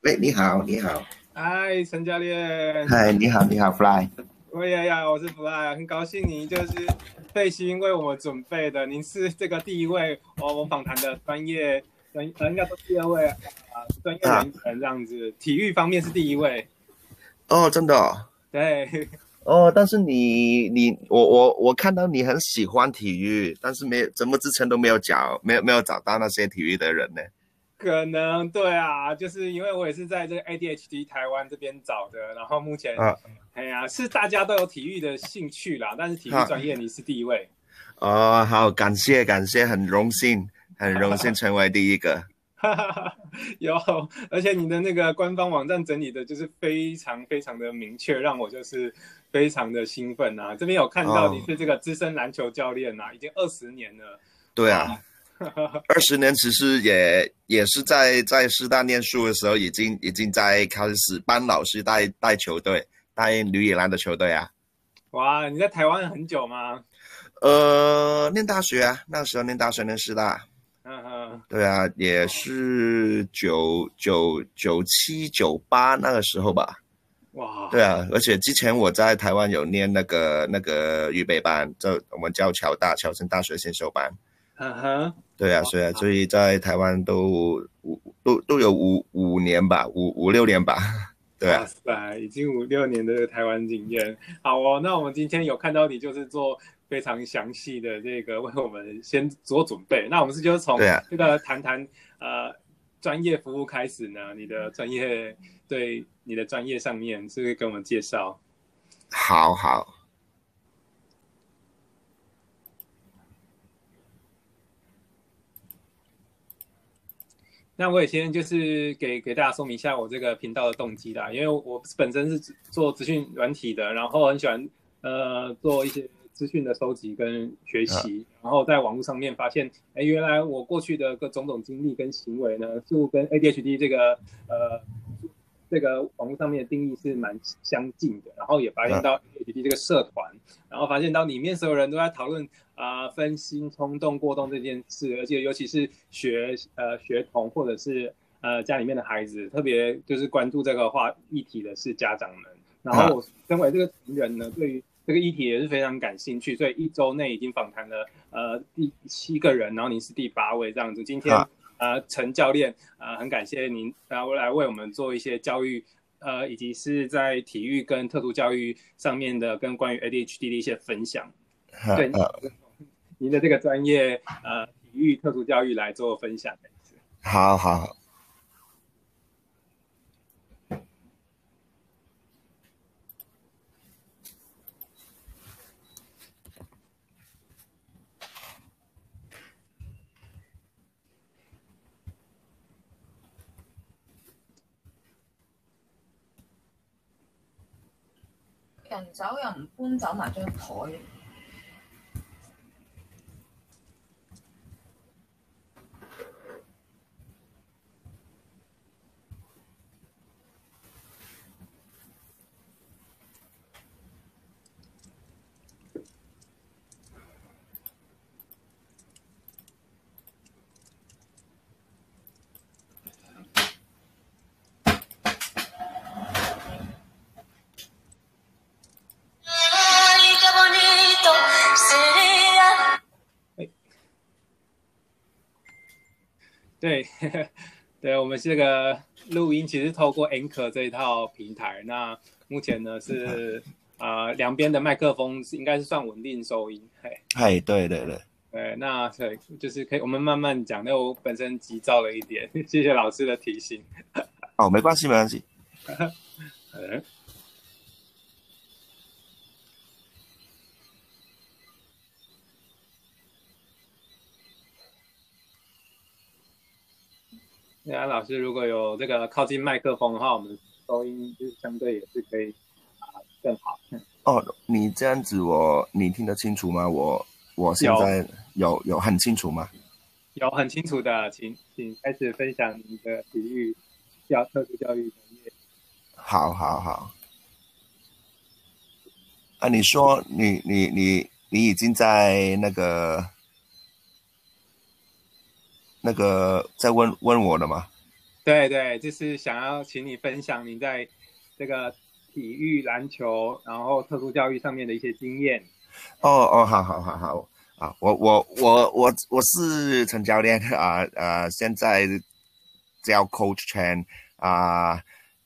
喂，你好，你好，嗨，陈教练。嗨，你好，你好，Fly。喂呀呀，我是 Fly，很高兴您就是费心为我们准备的。您是这个第一位哦，我访谈的专业，专应该说第二位啊，专业人员这样子。体育方面是第一位。哦，真的。对。哦，但是你你我我我看到你很喜欢体育，但是没怎么之前都没有找，没有没有找到那些体育的人呢。可能对啊，就是因为我也是在这个 ADHD 台湾这边找的，然后目前，哎呀，是大家都有体育的兴趣啦，但是体育专业你是第一位。哦，好，感谢感谢，很荣幸，很荣幸成为第一个。有，而且你的那个官方网站整理的就是非常非常的明确，让我就是非常的兴奋啊！这边有看到你是这个资深篮球教练呐，已经二十年了。对啊。二十年其实也也是在在师大念书的时候，已经已经在开始帮老师带带球队，带女野篮的球队啊。哇，你在台湾很久吗？呃，念大学啊，那时候念大学念师大。嗯嗯。对啊，也是九九九七九八那个时候吧。哇。对啊，而且之前我在台湾有念那个那个预备班，就我们叫侨大侨生大学先修班。嗯哼。对啊，所以啊，所以在台湾都五都都有五五年吧，五五六年吧，对啊。哇塞，已经五六年的台湾经验，好哦。那我们今天有看到你，就是做非常详细的这个为我们先做准备。那我们是就是从这个谈谈呃专业服务开始呢？你的专业对你的专业上面是不是跟我们介绍？好好。那我也先就是给给大家说明一下我这个频道的动机啦，因为我本身是做资讯软体的，然后很喜欢呃做一些资讯的收集跟学习，然后在网络上面发现，哎，原来我过去的各种种经历跟行为呢，就跟 ADHD 这个呃。这个网络上面的定义是蛮相近的，然后也发现到 ADHD 这个社团，然后发现到里面所有人都在讨论啊分心、冲动、过动这件事，而且尤其是学呃学童或者是呃家里面的孩子，特别就是关注这个话议题的是家长们。然后我身为这个成人呢，对于这个议题也是非常感兴趣，所以一周内已经访谈了呃第七个人，然后您是第八位这样子，今天。呃，陈教练，呃，很感谢您，然后来为我们做一些教育，呃，以及是在体育跟特殊教育上面的，跟关于 ADHD 的一些分享。对，您的这个专业，呃，体育特殊教育来做分享。好好。人走又唔搬走埋张台。对，对，我们这个录音其实透过 Anchor 这一套平台，那目前呢是 啊两边的麦克风应该是算稳定收音，嘿，嘿，对对对，对，那对，就是可以我们慢慢讲，那我本身急躁了一点，谢谢老师的提醒。哦，没关系，没关系。那老师如果有这个靠近麦克风的话，我们收音就相对也是可以啊更好。哦，你这样子我你听得清楚吗？我我现在有有很清楚吗？有很清楚的，请请开始分享你的体育教特殊教育专业。好好好。啊，你说你你你你已经在那个。那个在问问我的吗？对对，就是想要请你分享你在这个体育篮球，然后特殊教育上面的一些经验。哦哦，好好好好啊，我我我我我是陈教练啊啊，现在叫 Coach Chen 啊，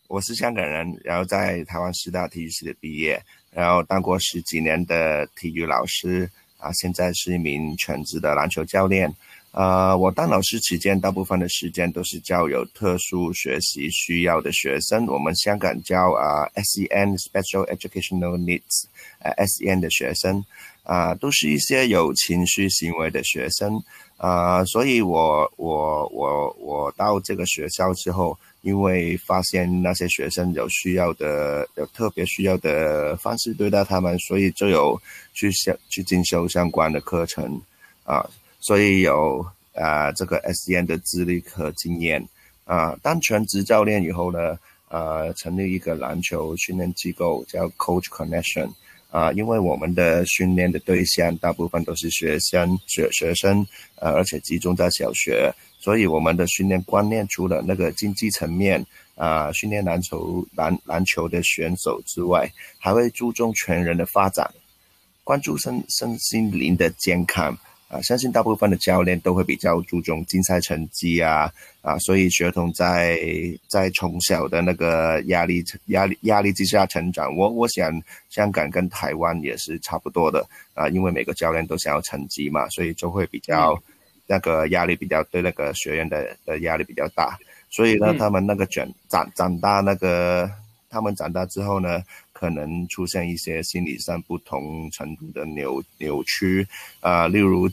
我是香港人，然后在台湾师大体育系的毕业，然后当过十几年的体育老师啊，现在是一名全职的篮球教练。呃，我当老师期间，大部分的时间都是教有特殊学习需要的学生。我们香港叫啊 SEN（Special Educational Needs） 呃 SEN 的学生，啊，都是一些有情绪行为的学生。啊，所以我我我我到这个学校之后，因为发现那些学生有需要的、有特别需要的方式对待他们，所以就有去相去进修相关的课程啊。所以有啊这个 SEN 的资历和经验。啊，当全职教练以后呢，呃，成立一个篮球训练机构叫 Coach Connection 啊，因为我们的训练的对象大部分都是学生学学生，呃，而且集中在小学，所以我们的训练观念除了那个竞技层面啊，训练篮球篮篮球的选手之外，还会注重全人的发展，关注身身心灵的健康。啊，相信大部分的教练都会比较注重竞赛成绩啊啊，所以学童在在从小的那个压力压力压力之下成长。我我想香港跟台湾也是差不多的啊，因为每个教练都想要成绩嘛，所以就会比较那个压力比较对那个学员的的压力比较大。所以呢，他们那个卷长长大那个他们长大之后呢。可能出现一些心理上不同程度的扭扭曲啊，例如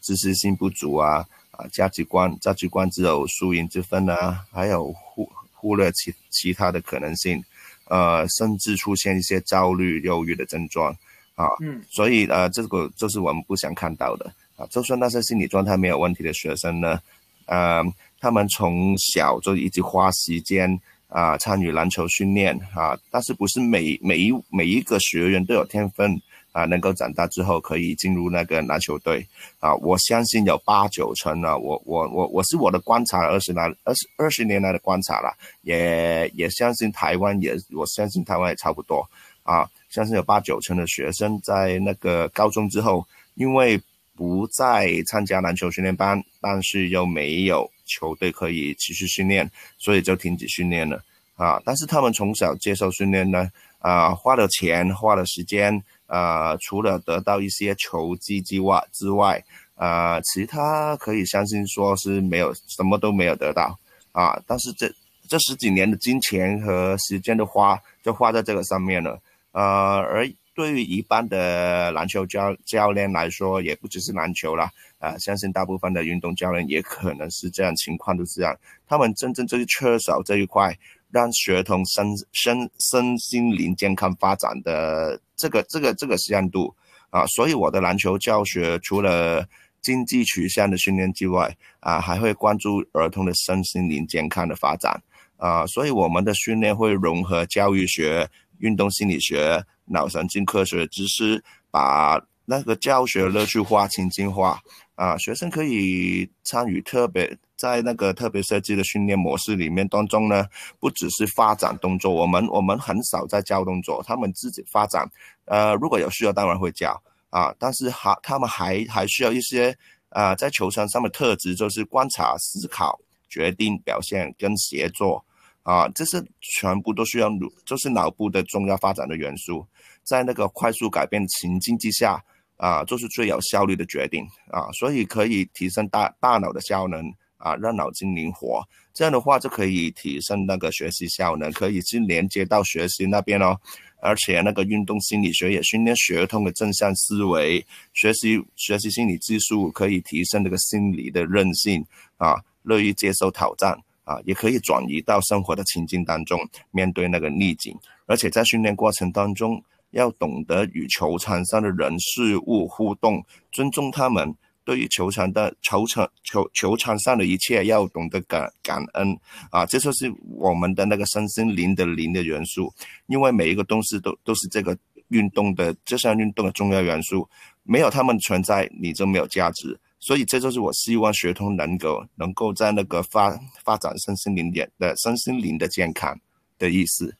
自视性不足啊，啊价值观价值观只有输赢之分啊，还有忽忽略其其他的可能性，呃，甚至出现一些焦虑、忧郁的症状啊。嗯，所以呃，这个就是我们不想看到的啊。就算那些心理状态没有问题的学生呢，呃，他们从小就一直花时间。啊，参与篮球训练啊，但是不是每每一每一个学员都有天分啊，能够长大之后可以进入那个篮球队啊？我相信有八九成啊，我我我我是我的观察二十来二十二十年来的观察了，也也相信台湾也，我相信台湾也差不多啊，相信有八九成的学生在那个高中之后，因为不再参加篮球训练班，但是又没有。球队可以持续训练，所以就停止训练了啊！但是他们从小接受训练呢，啊，花了钱，花了时间，啊，除了得到一些球技之外之外，啊，其他可以相信说是没有什么都没有得到啊！但是这这十几年的金钱和时间的花，就花在这个上面了，呃，而。对于一般的篮球教教练来说，也不只是篮球了啊，相信大部分的运动教练也可能是这样情况，都是这样。他们真正就是缺少这一块，让学童身身身心灵健康发展的这个这个这个向度啊。所以我的篮球教学除了竞技取向的训练之外啊，还会关注儿童的身心灵健康的发展啊。所以我们的训练会融合教育学、运动心理学。脑神经科学的知识，把那个教学乐趣化、情境化啊，学生可以参与特别在那个特别设计的训练模式里面当中呢，不只是发展动作，我们我们很少在教动作，他们自己发展。呃，如果有需要，当然会教啊，但是还他们还还需要一些啊，在球场上的特质，就是观察、思考、决定、表现跟协作。啊，这是全部都需要脑，就是脑部的重要发展的元素，在那个快速改变情境之下，啊，做出最有效率的决定啊，所以可以提升大大脑的效能啊，让脑筋灵活，这样的话就可以提升那个学习效能，可以去连接到学习那边哦，而且那个运动心理学也训练学通的正向思维，学习学习心理技术可以提升那个心理的韧性啊，乐于接受挑战。啊，也可以转移到生活的情境当中，面对那个逆境，而且在训练过程当中，要懂得与球场上的人事物互动，尊重他们。对于球场的球场球球场上的一切，要懂得感感恩。啊，这就是我们的那个身心灵的灵的元素。因为每一个东西都都是这个运动的这项运动的重要元素，没有他们存在，你就没有价值。所以这就是我希望学通能够能够在那个发发展身心灵的的身心灵的健康的意思。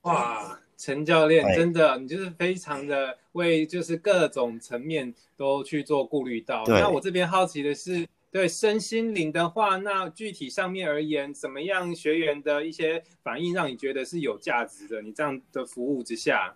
哇，陈教练真的，你就是非常的为就是各种层面都去做顾虑到。那我这边好奇的是。对身心灵的话，那具体上面而言，怎么样学员的一些反应让你觉得是有价值的？你这样的服务之下，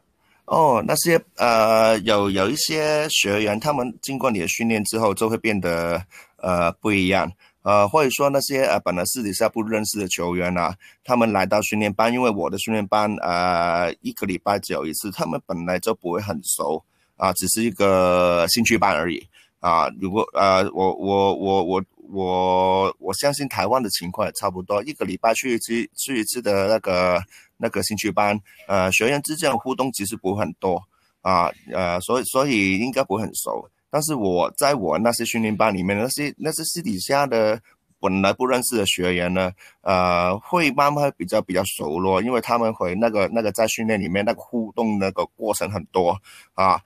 哦，那些呃，有有一些学员，他们经过你的训练之后，就会变得呃不一样，呃，或者说那些呃本来私底下不认识的球员啊，他们来到训练班，因为我的训练班呃一个礼拜只有一次，他们本来就不会很熟啊，只是一个兴趣班而已。啊，如果呃，我我我我我我相信台湾的情况也差不多，一个礼拜去一次去一次的那个那个兴趣班，呃，学员之间的互动其实不会很多啊，呃，所以所以应该不会很熟。但是我在我那些训练班里面，那些那些私底下的本来不认识的学员呢，呃，会慢慢比较比较熟络，因为他们会那个那个在训练里面那个互动那个过程很多啊。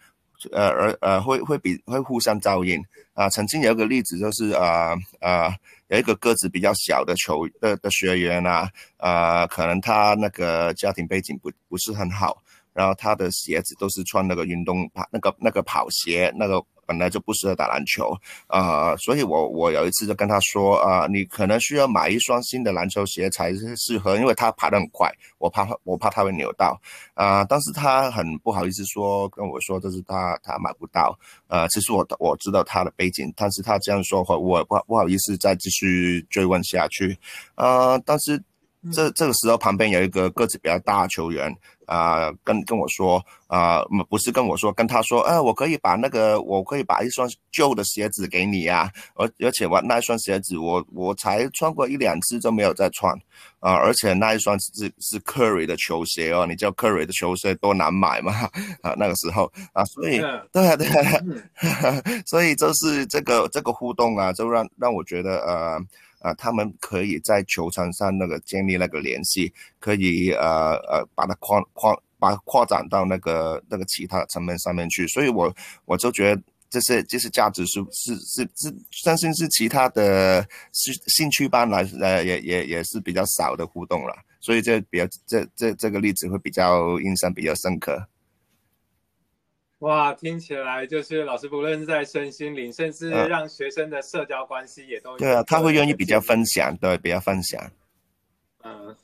呃，而呃，会会比会互相照应啊。曾经有一个例子，就是啊啊，有一个个子比较小的球的的学员啊，啊，可能他那个家庭背景不不是很好，然后他的鞋子都是穿那个运动跑那个那个跑鞋那个。本来就不适合打篮球，啊，所以我我有一次就跟他说，啊，你可能需要买一双新的篮球鞋才适合，因为他爬得很快，我怕我怕他会扭到，啊，但是他很不好意思说跟我说，这是他他买不到，呃，其实我我知道他的背景，但是他这样说话，我不不好意思再继续追问下去，啊，但是。这这个时候旁边有一个个子比较大的球员啊，跟跟我说啊，不是跟我说，跟他说，呃，我可以把那个，我可以把一双旧的鞋子给你啊，而而且我那一双鞋子我我才穿过一两次就没有再穿啊，而且那一双是是 Curry 的球鞋哦，你叫 Curry 的球鞋多难买嘛 啊，那个时候啊，所以对啊对啊，所以就是这个这个互动啊，就让让我觉得呃。啊，他们可以在球场上那个建立那个联系，可以呃呃把它扩扩把扩展到那个那个其他层面上面去，所以我我就觉得这些这些价值是是是是，相信是其他的兴兴趣班来呃也也也是比较少的互动了，所以这比较这这这个例子会比较印象比较深刻。哇，听起来就是老师不论是在身心灵，甚至让学生的社交关系也都对啊，他会愿意比较分享，对，比较分享。嗯，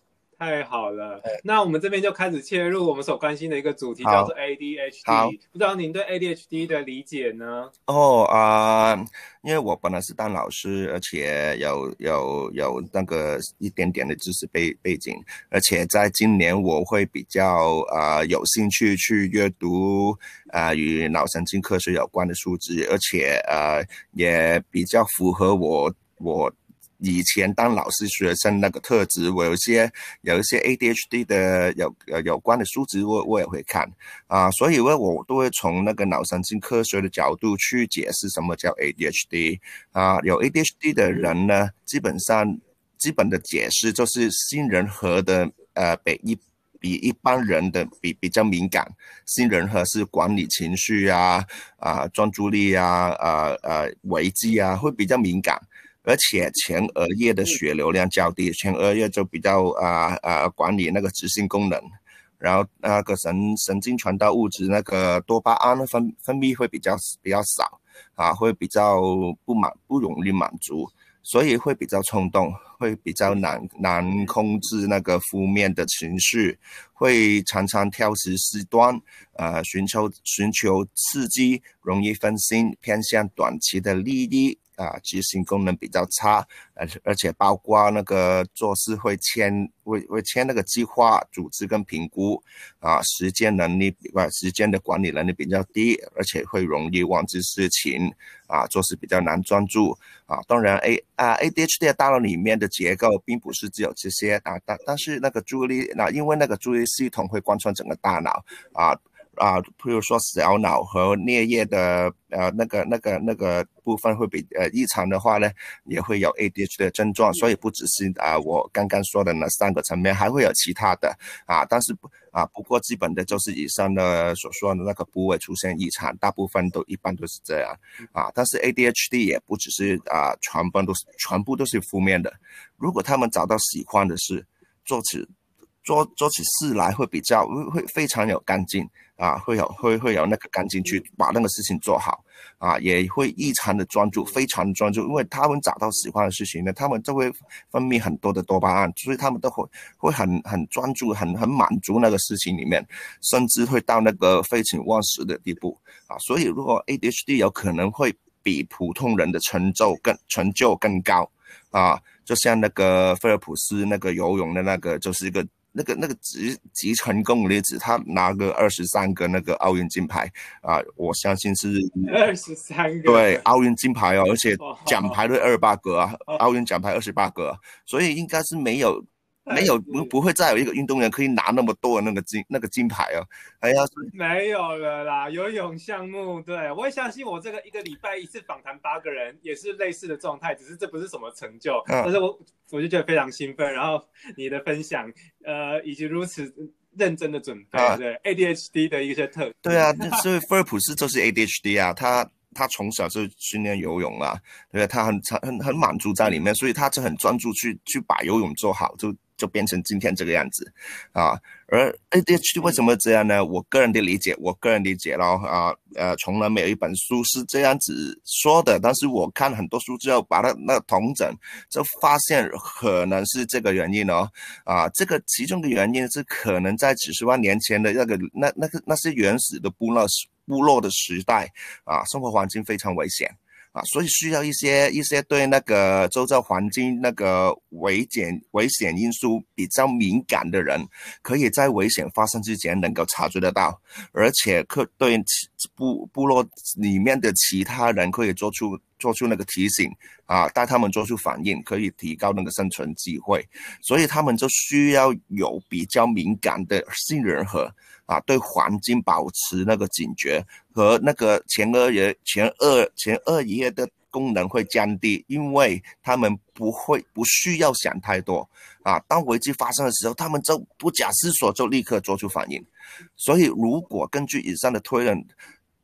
太好了。那我们这边就开始切入我们所关心的一个主题，叫做 ADHD。不知道您对 ADHD 的理解呢？哦啊。因为我本来是当老师，而且有有有那个一点点的知识背背景，而且在今年我会比较啊有兴趣去阅读啊与脑神经科学有关的书籍，而且呃也比较符合我我。以前当老师学生那个特质，我有些有一些 ADHD 的有呃有关的书籍，我我也会看啊，所以我我都会从那个脑神经科学的角度去解释什么叫 ADHD 啊。有 ADHD 的人呢，基本上基本的解释就是新人和的呃比一比一般人的比比较敏感，新人和是管理情绪啊啊专注力啊呃呃危机啊会比较敏感。而且前额叶的血流量较低，前额叶就比较啊啊管理那个执行功能，然后那个神神经传导物质那个多巴胺分分泌会比较比较少啊，会比较不满不容易满足，所以会比较冲动，会比较难难控制那个负面的情绪，会常常挑食事端，呃寻求寻求刺激，容易分心，偏向短期的利益。啊，执行功能比较差，而而且包括那个做事会签会会签那个计划、组织跟评估，啊，时间能力啊，时间的管理能力比较低，而且会容易忘记事情，啊，做事比较难专注，啊，当然 A 啊 ADHD 大脑里面的结构并不是只有这些啊，但但是那个注意力，那因为那个注意力系统会贯穿整个大脑，啊。啊，譬如说小脑和颞叶的呃那个那个那个部分会比呃异常的话呢，也会有 ADHD 的症状。所以不只是啊我刚刚说的那三个层面，还会有其他的啊。但是啊，不过基本的就是以上的所说的那个部位出现异常，大部分都一般都是这样啊。但是 ADHD 也不只是啊，全部都是全部都是负面的。如果他们找到喜欢的事，做起做做起事来会比较会会非常有干劲。啊，会有会会有那个干劲去把那个事情做好啊，也会异常的专注，非常专注，因为他们找到喜欢的事情呢，他们就会分泌很多的多巴胺，所以他们都会会很很专注，很很满足那个事情里面，甚至会到那个废寝忘食的地步啊。所以如果 ADHD 有可能会比普通人的成就更成就更高啊，就像那个菲尔普斯那个游泳的那个就是一个。那个那个集集成功例子，他拿个二十三个那个奥运金牌啊，我相信是 二十三个对奥运金牌哦，而且奖牌都二十八个啊，奥运奖牌二十八个，所以应该是没有。没有不不会再有一个运动员可以拿那么多的那个金那个金牌哦，哎呀，没有了啦，游泳项目，对我也相信我这个一个礼拜一次访谈八个人也是类似的状态，只是这不是什么成就，但是我我就觉得非常兴奋，然后你的分享，呃，以及如此认真的准备，对 ADHD 的一些特，对啊，所以菲尔普斯就是 ADHD 啊，他。他从小就训练游泳啊，对他很很很满足在里面，所以他就很专注去去把游泳做好，就就变成今天这个样子，啊，而 ADHD 为什么这样呢？我个人的理解，我个人理解咯，啊，呃，从来没有一本书是这样子说的，但是我看很多书之后，把它那同整，就发现可能是这个原因哦，啊，这个其中的原因是可能在几十万年前的那个那那个那些原始的部落部落的时代啊，生活环境非常危险啊，所以需要一些一些对那个周遭环境那个危险危险因素比较敏感的人，可以在危险发生之前能够察觉得到，而且可对部部落里面的其他人可以做出做出那个提醒啊，带他们做出反应，可以提高那个生存机会，所以他们就需要有比较敏感的杏仁核。啊，对环境保持那个警觉和那个前额叶、前额、前额叶的功能会降低，因为他们不会不需要想太多啊。当危机发生的时候，他们就不假思索就立刻做出反应。所以，如果根据以上的推论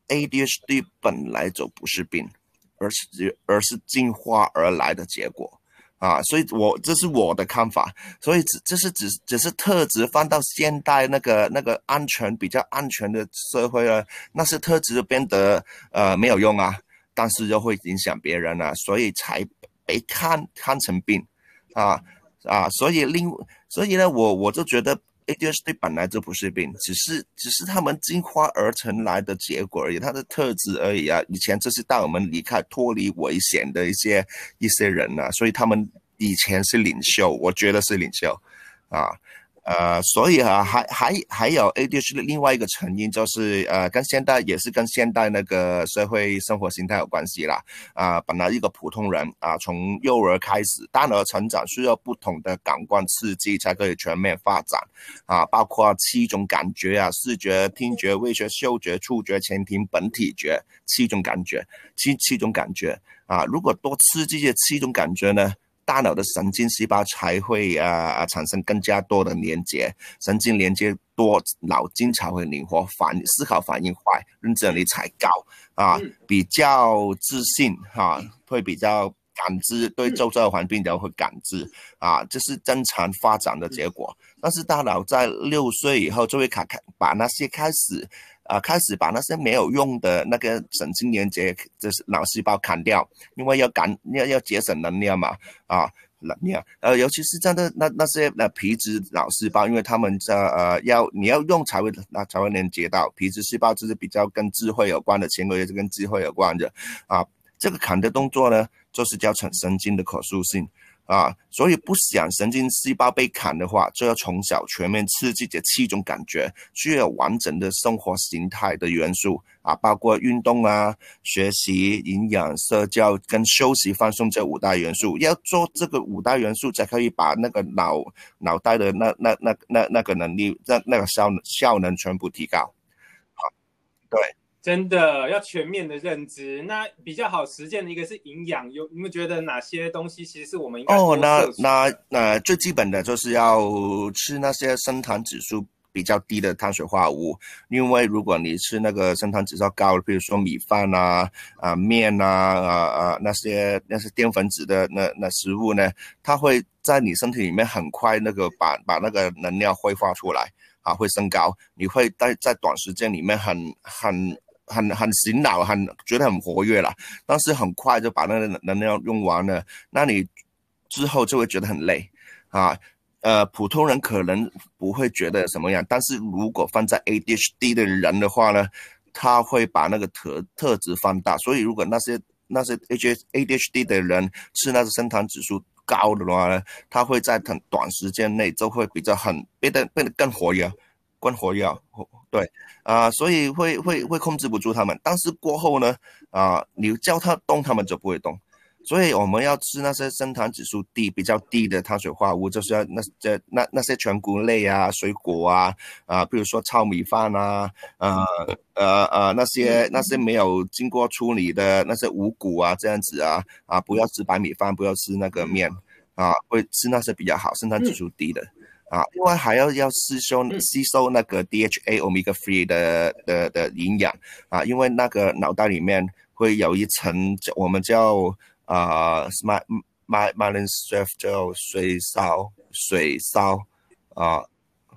，ADHD 本来就不是病，而是而是进化而来的结果。啊，所以我这是我的看法，所以只这是只只是特质放到现代那个那个安全比较安全的社会了，那些特质变得呃没有用啊，但是又会影响别人啊，所以才被看看成病，啊啊，所以另所以呢，我我就觉得。ADHD 本来就不是病，只是只是他们进化而成来的结果而已，他的特质而已啊。以前这是带我们离开、脱离危险的一些一些人呐，所以他们以前是领袖，我觉得是领袖，啊。呃，所以啊，还还还有 ADHD 的另外一个成因就是，呃，跟现代也是跟现代那个社会生活形态有关系啦。啊，本来一个普通人啊，从幼儿开始，大脑成长需要不同的感官刺激才可以全面发展。啊，包括七种感觉啊，视觉、听觉、味觉、嗅觉、触觉、前庭、本体觉，七种感觉，七七种感觉。啊，如果多刺激这七种感觉呢？大脑的神经细胞才会啊啊产生更加多的连接，神经连接多，脑筋才会灵活，反思考反应快，认知能力才高啊，比较自信哈，会比较感知对周遭的环境都会感知啊，这是正常发展的结果。但是大脑在六岁以后就会卡开，把那些开始。啊，开始把那些没有用的那个神经连接，就是脑细胞砍掉，因为要赶要要节省能量嘛，啊，能量，呃，尤其是这样的那那些那皮质脑细胞，因为他们这呃要你要用才会那才会连接到皮质细胞，就是比较跟智慧有关的，前额叶是跟智慧有关的，啊，这个砍的动作呢，就是叫成神经的可塑性。啊，所以不想神经细胞被砍的话，就要从小全面刺激这七种感觉，需要完整的生活形态的元素啊，包括运动啊、学习、营养、社交跟休息放松这五大元素。要做这个五大元素，才可以把那个脑脑袋的那那那那那个能力、那那个效效能全部提高。啊，对，真的要全面的认知。那比较好实践的一个是营养，有你们觉得哪些东西其实是我们应该哦，那那那最基本的就是要吃那些升糖指数。比较低的碳水化合物，因为如果你吃那个升糖指数高的，比如说米饭啊、啊面啊、啊啊那些那些淀粉质的那那食物呢，它会在你身体里面很快那个把把那个能量挥发出来啊，会升高，你会在在短时间里面很很很很醒脑，很觉得很活跃了，但是很快就把那个能量用完了，那你之后就会觉得很累啊。呃，普通人可能不会觉得什么样，但是如果放在 ADHD 的人的话呢，他会把那个特特质放大。所以，如果那些那些 ADHD 的人是那个升糖指数高的话呢，他会在很短时间内就会比较很变得变得更活跃，灌活跃。对，啊，所以会会会控制不住他们。但是过后呢，啊，你叫他动，他们就不会动。所以我们要吃那些升糖指数低、比较低的碳水化合物，就是要那这那那些全谷类啊、水果啊啊，比如说糙米饭啊，呃呃呃那些那些没有经过处理的那些五谷啊，这样子啊啊，不要吃白米饭，不要吃那个面啊，会吃那些比较好、升糖指数低的啊。另外还要要吸收吸收那个 DHA omega three 的的的营养啊，因为那个脑袋里面会有一层我们叫。啊，my my my l i n s t r e f 叫水烧水烧啊，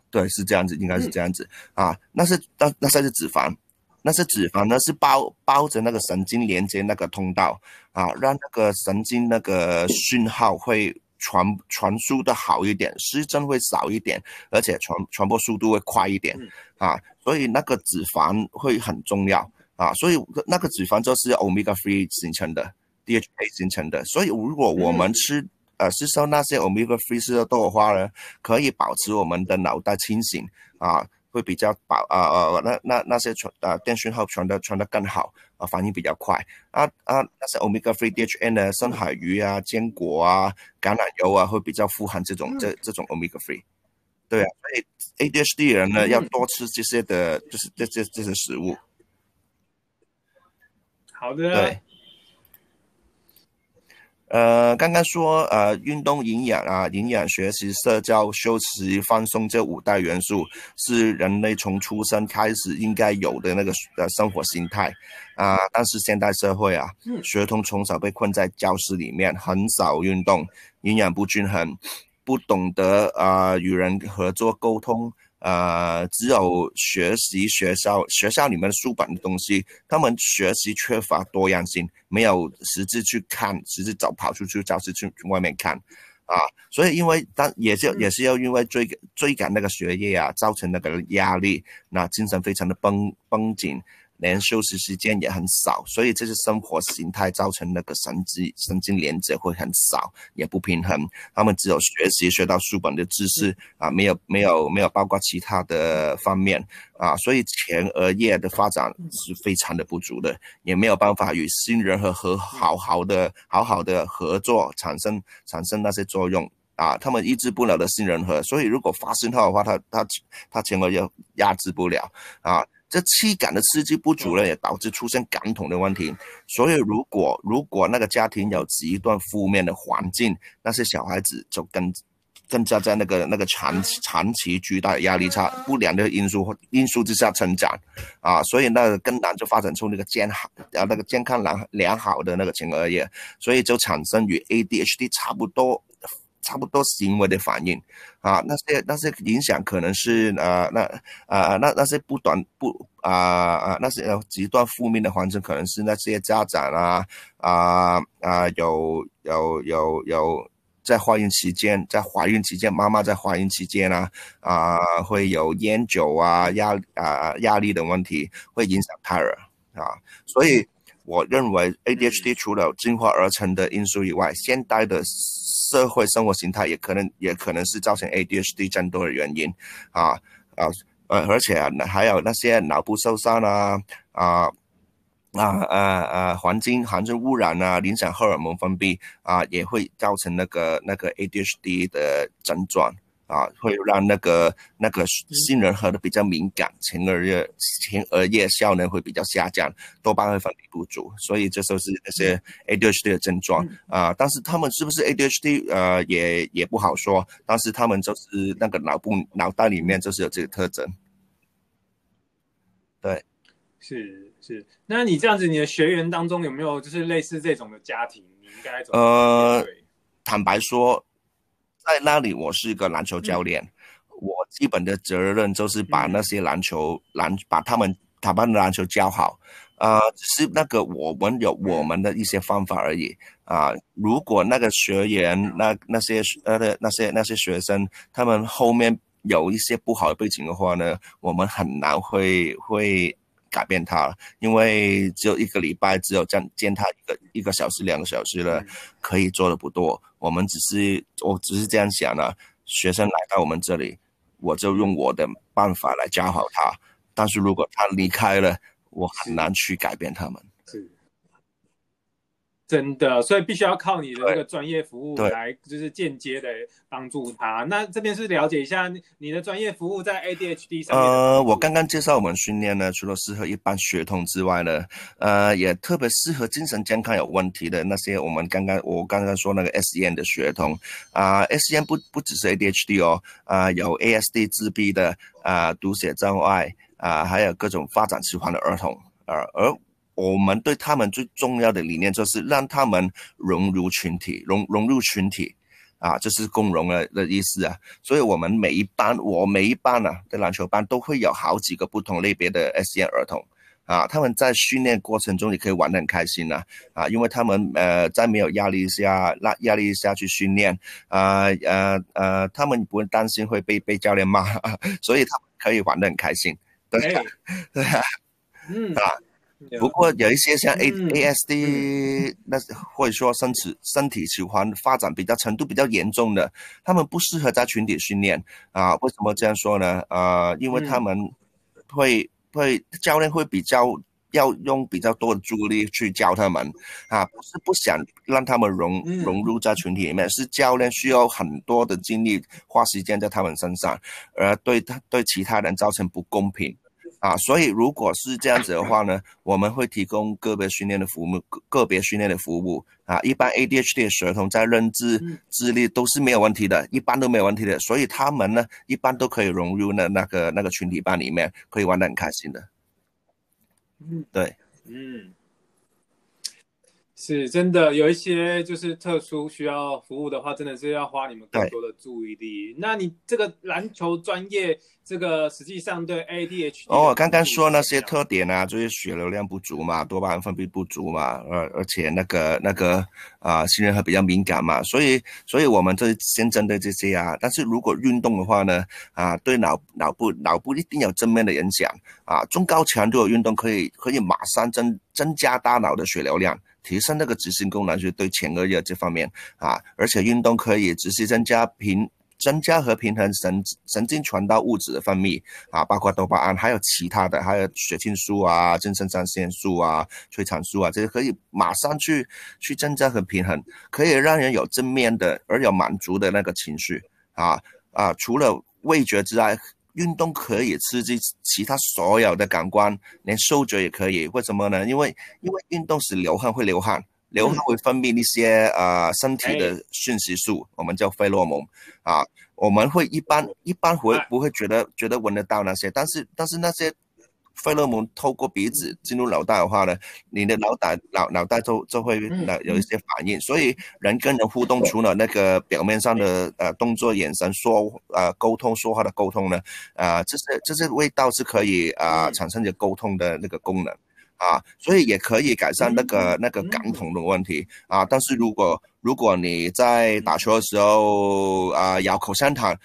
对，是这样子，应该是这样子啊。那是那那才是脂肪，那是脂肪呢，是包包着那个神经连接那个通道啊，让那个神经那个讯号会传传输的好一点，失真会少一点，而且传传播速度会快一点啊。所以那个脂肪会很重要啊，所以那个脂肪就是 omega three 形成的。DHA 形成的，所以如果我们吃呃吸收那些 omega three 食的豆的话呢，可以保持我们的脑袋清醒啊，会比较保啊啊那那那些传啊电讯号传的传的更好啊，反应比较快啊啊那些 omega three DHA 呢，深海鱼啊、坚果啊、橄榄油啊，会比较富含这种这这种 omega three，对啊，所以 ADHD 人呢要多吃这些的，就是这这这些食物。好的。对。呃，刚刚说呃，运动、营养啊，营养、学习、社交、休息、放松这五大元素是人类从出生开始应该有的那个呃生活心态啊。但是现代社会啊，学童从小被困在教室里面，很少运动，营养不均衡，不懂得啊与人合作沟通。呃，只有学习学校学校里面书本的东西，他们学习缺乏多样性，没有实质去看，实质走跑出去教室去外面看，啊，所以因为当也是也是要因为追追赶那个学业啊，造成那个压力，那精神非常的绷绷紧。连休息时间也很少，所以这些生活形态造成那个神经神经连接会很少，也不平衡。他们只有学习学到书本的知识啊，没有没有没有包括其他的方面啊，所以前额叶的发展是非常的不足的，也没有办法与新人和和好好的好好的合作，产生产生那些作用啊，他们抑制不了的杏仁核，所以如果发信号的话，他他他前额叶压制不了啊。这气感的刺激不足呢，也导致出现感统的问题。所以，如果如果那个家庭有极端负面的环境，那些小孩子就更更加在那个那个长长期巨大的压力差、不良的因素因素之下成长啊，所以那个更难就发展出那个健好啊那个健康良良好的那个前额叶，所以就产生与 ADHD 差不多。差不多行为的反应，啊，那些那些影响可能是呃那啊那那些不短不啊啊那些极端负面的环境，可能是那些家长啊啊啊有有有有在怀孕期间，在怀孕期间，妈妈在怀孕期间啊啊会有烟酒啊压啊压力的问题，会影响胎儿啊，所以我认为 ADHD 除了进化而成的因素以外，现代的。社会生活形态也可能也可能是造成 ADHD 增多的原因，啊啊呃，而且啊，还有那些脑部受伤啊啊啊啊啊，环境环境污染啊，影响荷尔蒙分泌啊，也会造成那个那个 ADHD 的症状。啊，会让那个那个杏仁核的比较敏感，前额叶前额叶效能会比较下降，多巴胺分泌不足，所以这时候是那些 ADHD 的症状啊。但是他们是不是 ADHD？呃，也也不好说。但是他们就是那个脑部脑袋里面就是有这个特征。对，是是。那你这样子，你的学员当中有没有就是类似这种的家庭？你应该怎么呃，坦白说。在那里，我是一个篮球教练，我基本的责任就是把那些篮球篮把他们他们的篮球教好，啊，只是那个我们有我们的一些方法而已啊。如果那个学员那那些呃的那些那些学生，他们后面有一些不好的背景的话呢，我们很难会会。改变他了，因为只有一个礼拜，只有这样见他一个一个小时、两个小时了，可以做的不多。我们只是，我只是这样想的。学生来到我们这里，我就用我的办法来教好他。但是如果他离开了，我很难去改变他们。真的，所以必须要靠你的那个专业服务来，就是间接的帮助他。那这边是了解一下你的专业服务在 ADHD 上。呃，我刚刚介绍我们训练呢，除了适合一般血统之外呢，呃，也特别适合精神健康有问题的那些。我们刚刚我刚刚说那个 SEN 的血统啊，SEN 不不只是 ADHD 哦，啊，有 ASD 自闭的啊，读写障碍啊，还有各种发展迟缓的儿童啊，而。我们对他们最重要的理念就是让他们融入群体，融融入群体，啊，就是共融的的意思啊。所以，我们每一班，我每一班啊的篮球班都会有好几个不同类别的 SEN 儿童，啊，他们在训练过程中也可以玩得很开心呐，啊，因为他们呃在没有压力下，那压力下去训练，啊呃呃，他们不会担心会被被教练骂，所以他们可以玩得很开心，对对啊，嗯。啊。不过有一些像 A A S D，那或者说身体身体喜欢发展比较程度比较严重的，他们不适合在群体训练啊。为什么这样说呢？呃，因为他们会会教练会比较要用比较多的注意力去教他们啊，不是不想让他们融融入在群体里面，是教练需要很多的精力花时间在他们身上，而对他对其他人造成不公平。啊，所以如果是这样子的话呢，我们会提供个别训练的服务，个个别训练的服务啊。一般 ADHD 的学童在认知、智力都是没有问题的，一般都没有问题的，所以他们呢，一般都可以融入那那个那个群体班里面，可以玩得很开心的。嗯，对，嗯。是真的有一些就是特殊需要服务的话，真的是要花你们更多的注意力。那你这个篮球专业，这个实际上对 ADHD 哦，刚刚说那些特点啊，就是血流量不足嘛，多巴胺分泌不足嘛，而而且那个那个啊，杏仁核比较敏感嘛，所以所以我们这先针对这些啊。但是如果运动的话呢，啊，对脑脑部脑部一定有正面的影响啊，中高强度的运动可以可以马上增增加大脑的血流量。提升那个执行功能，就是对前额叶这方面啊，而且运动可以直接增加平增加和平衡神神经传导物质的分泌啊，包括多巴胺，还有其他的，还有血清素啊、正肾上腺素啊、催产素啊，这些可以马上去去增加和平衡，可以让人有正面的而有满足的那个情绪啊啊，除了味觉之外。运动可以刺激其他所有的感官，连嗅觉也可以。为什么呢？因为因为运动时流汗会流汗，流汗会分泌一些呃身体的讯息素，我们叫费洛蒙啊。我们会一般一般会不会觉得觉得闻得到那些，但是但是那些。费洛蒙透过鼻子进入脑袋的话呢，你的脑袋脑脑袋就就会有一些反应。所以人跟人互动，除了那个表面上的呃动作、眼神、说呃沟通、说话的沟通呢，啊，这些这些味道是可以啊产生着沟通的那个功能啊，所以也可以改善那个那个感统的问题啊。但是如果如果你在打球的时候啊咬口香糖，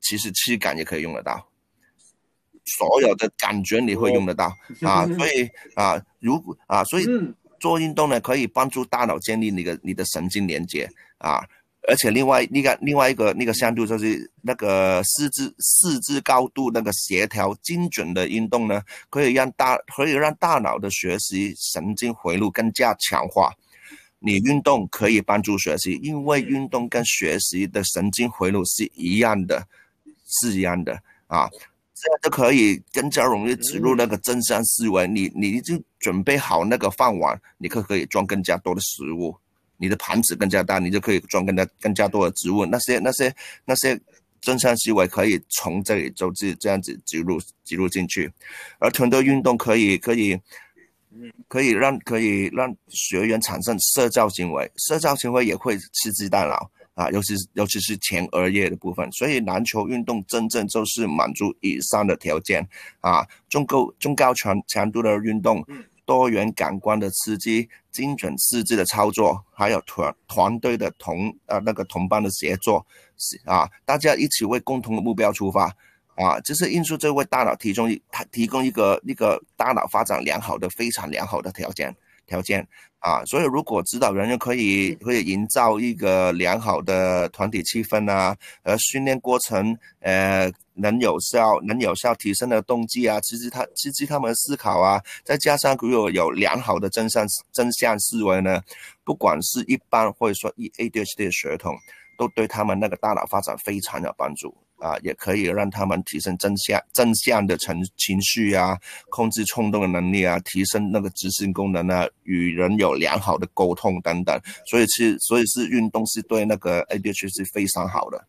其实气感也可以用得到。所有的感觉你会用得到 啊，所以啊，如果啊，所以做运动呢，可以帮助大脑建立你的你的神经连接啊，而且另外那个另外一个那个相对就是那个四肢四肢高度那个协调精准的运动呢，可以让大可以让大脑的学习神经回路更加强化。你运动可以帮助学习，因为运动跟学习的神经回路是一样的，是一样的啊，这样就可以更加容易植入那个正向思维。你你就准备好那个饭碗，你可可以装更加多的食物，你的盘子更加大，你就可以装更加更加多的植物。那些那些那些正向思维可以从这里就这这样子植入植入进去，而团队运动可以可以。可以让可以让学员产生社交行为，社交行为也会刺激大脑啊，尤其尤其是前额叶的部分。所以篮球运动真正就是满足以上的条件啊，中高中高强强度的运动，多元感官的刺激，精准刺激的操作，还有团团队的同呃那个同伴的协作，啊，大家一起为共同的目标出发。啊，这是因素这为大脑提供一，它提供一个一个大脑发展良好的、非常良好的条件条件啊。所以，如果指导人员可以可以营造一个良好的团体气氛啊，而训练过程呃能有效能有效提升的动机啊，刺激他刺激他们思考啊，再加上如果有良好的正向正向思维呢，不管是一般或者说一 ADHD 的血统，都对他们那个大脑发展非常有帮助。啊，也可以让他们提升正向正向的情情绪啊，控制冲动的能力啊，提升那个执行功能啊，与人有良好的沟通等等。所以是，所以是运动是对那个 ADHD 是非常好的。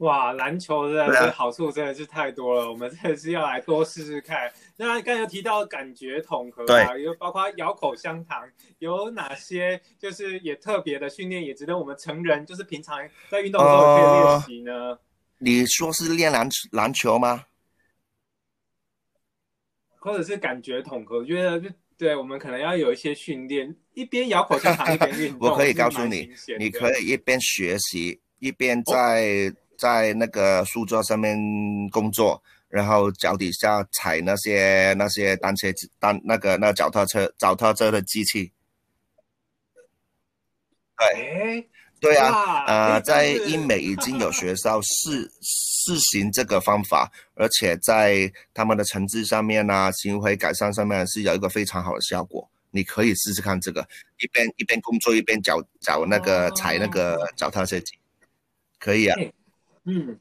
哇，篮球真的好处真的是太多了，我们真的是要来多试试看。那刚才提到感觉统合啊，有包括咬口香糖，有哪些就是也特别的训练，也值得我们成人就是平常在运动的时候可以练习呢？你说是练篮篮球吗？或者是感觉统合？我觉得就对我们可能要有一些训练，一边咬口香糖 一边运动。我可以告诉你，你可以一边学习一边在。在那个书桌上面工作，然后脚底下踩那些那些单车单那个那脚踏车脚踏车的机器。对，对啊，呃，在英美已经有学校试试行这个方法，而且在他们的成绩上面呢，行为改善上面是有一个非常好的效果。你可以试试看这个，一边一边工作一边脚脚那个踩那个脚踏车机，可以啊。嗯，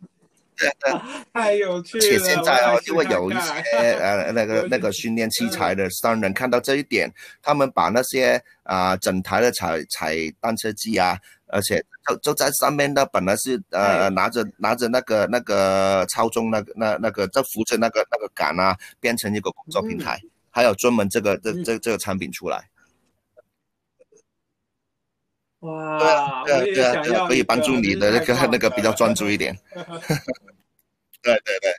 太有趣了。且现在啊，因为有一些呃那个 那个训练器材的商人看到这一点，他们把那些啊整台的踩踩单车机啊，而且就就在上面的本来是呃拿着拿着那个那个操纵那个那那个就扶着那个那个杆啊，变成一个工作平台，还有专门这个这这这个产品出来。哇，对对对，可以帮助你的那个那个比较专注一点。对对对，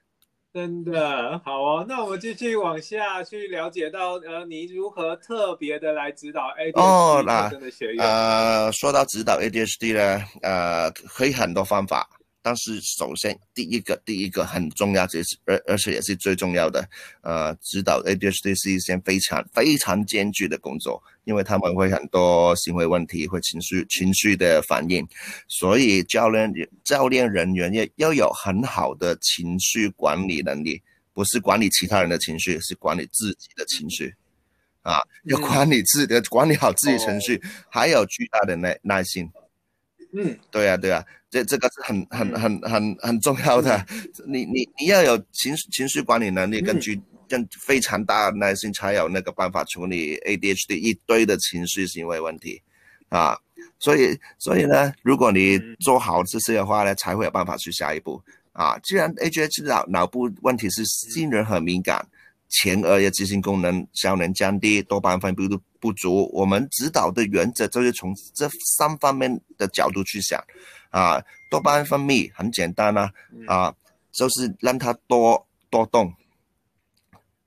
真的好哦。那我们继续往下去了解到，呃，你如何特别的来指导 ADHD 的学员？呃，说到指导 ADHD 呢，呃，可以很多方法。但是首先，第一个，第一个很重要，就是而而且也是最重要的，呃，指导 ADHD 是一件非常非常艰巨的工作，因为他们会很多行为问题，会情绪情绪的反应，所以教练教练人员要要有很好的情绪管理能力，不是管理其他人的情绪，是管理自己的情绪，啊，要管理自己的，管理好自己情绪，还有巨大的耐耐心。嗯，对呀，对呀，这这个是很很很很很重要的。你你你要有情情绪管理能力，根据更非常大的耐心，才有那个办法处理 ADHD 一堆的情绪行为问题啊。所以所以呢，如果你做好这些的话呢，才会有办法去下一步啊。既然 ADHD 脑脑部问题是新人很敏感。前额叶执行功能效能降低，多巴胺分泌不足。我们指导的原则就是从这三方面的角度去想，啊，多巴胺分泌很简单啊，啊，就是让它多多动，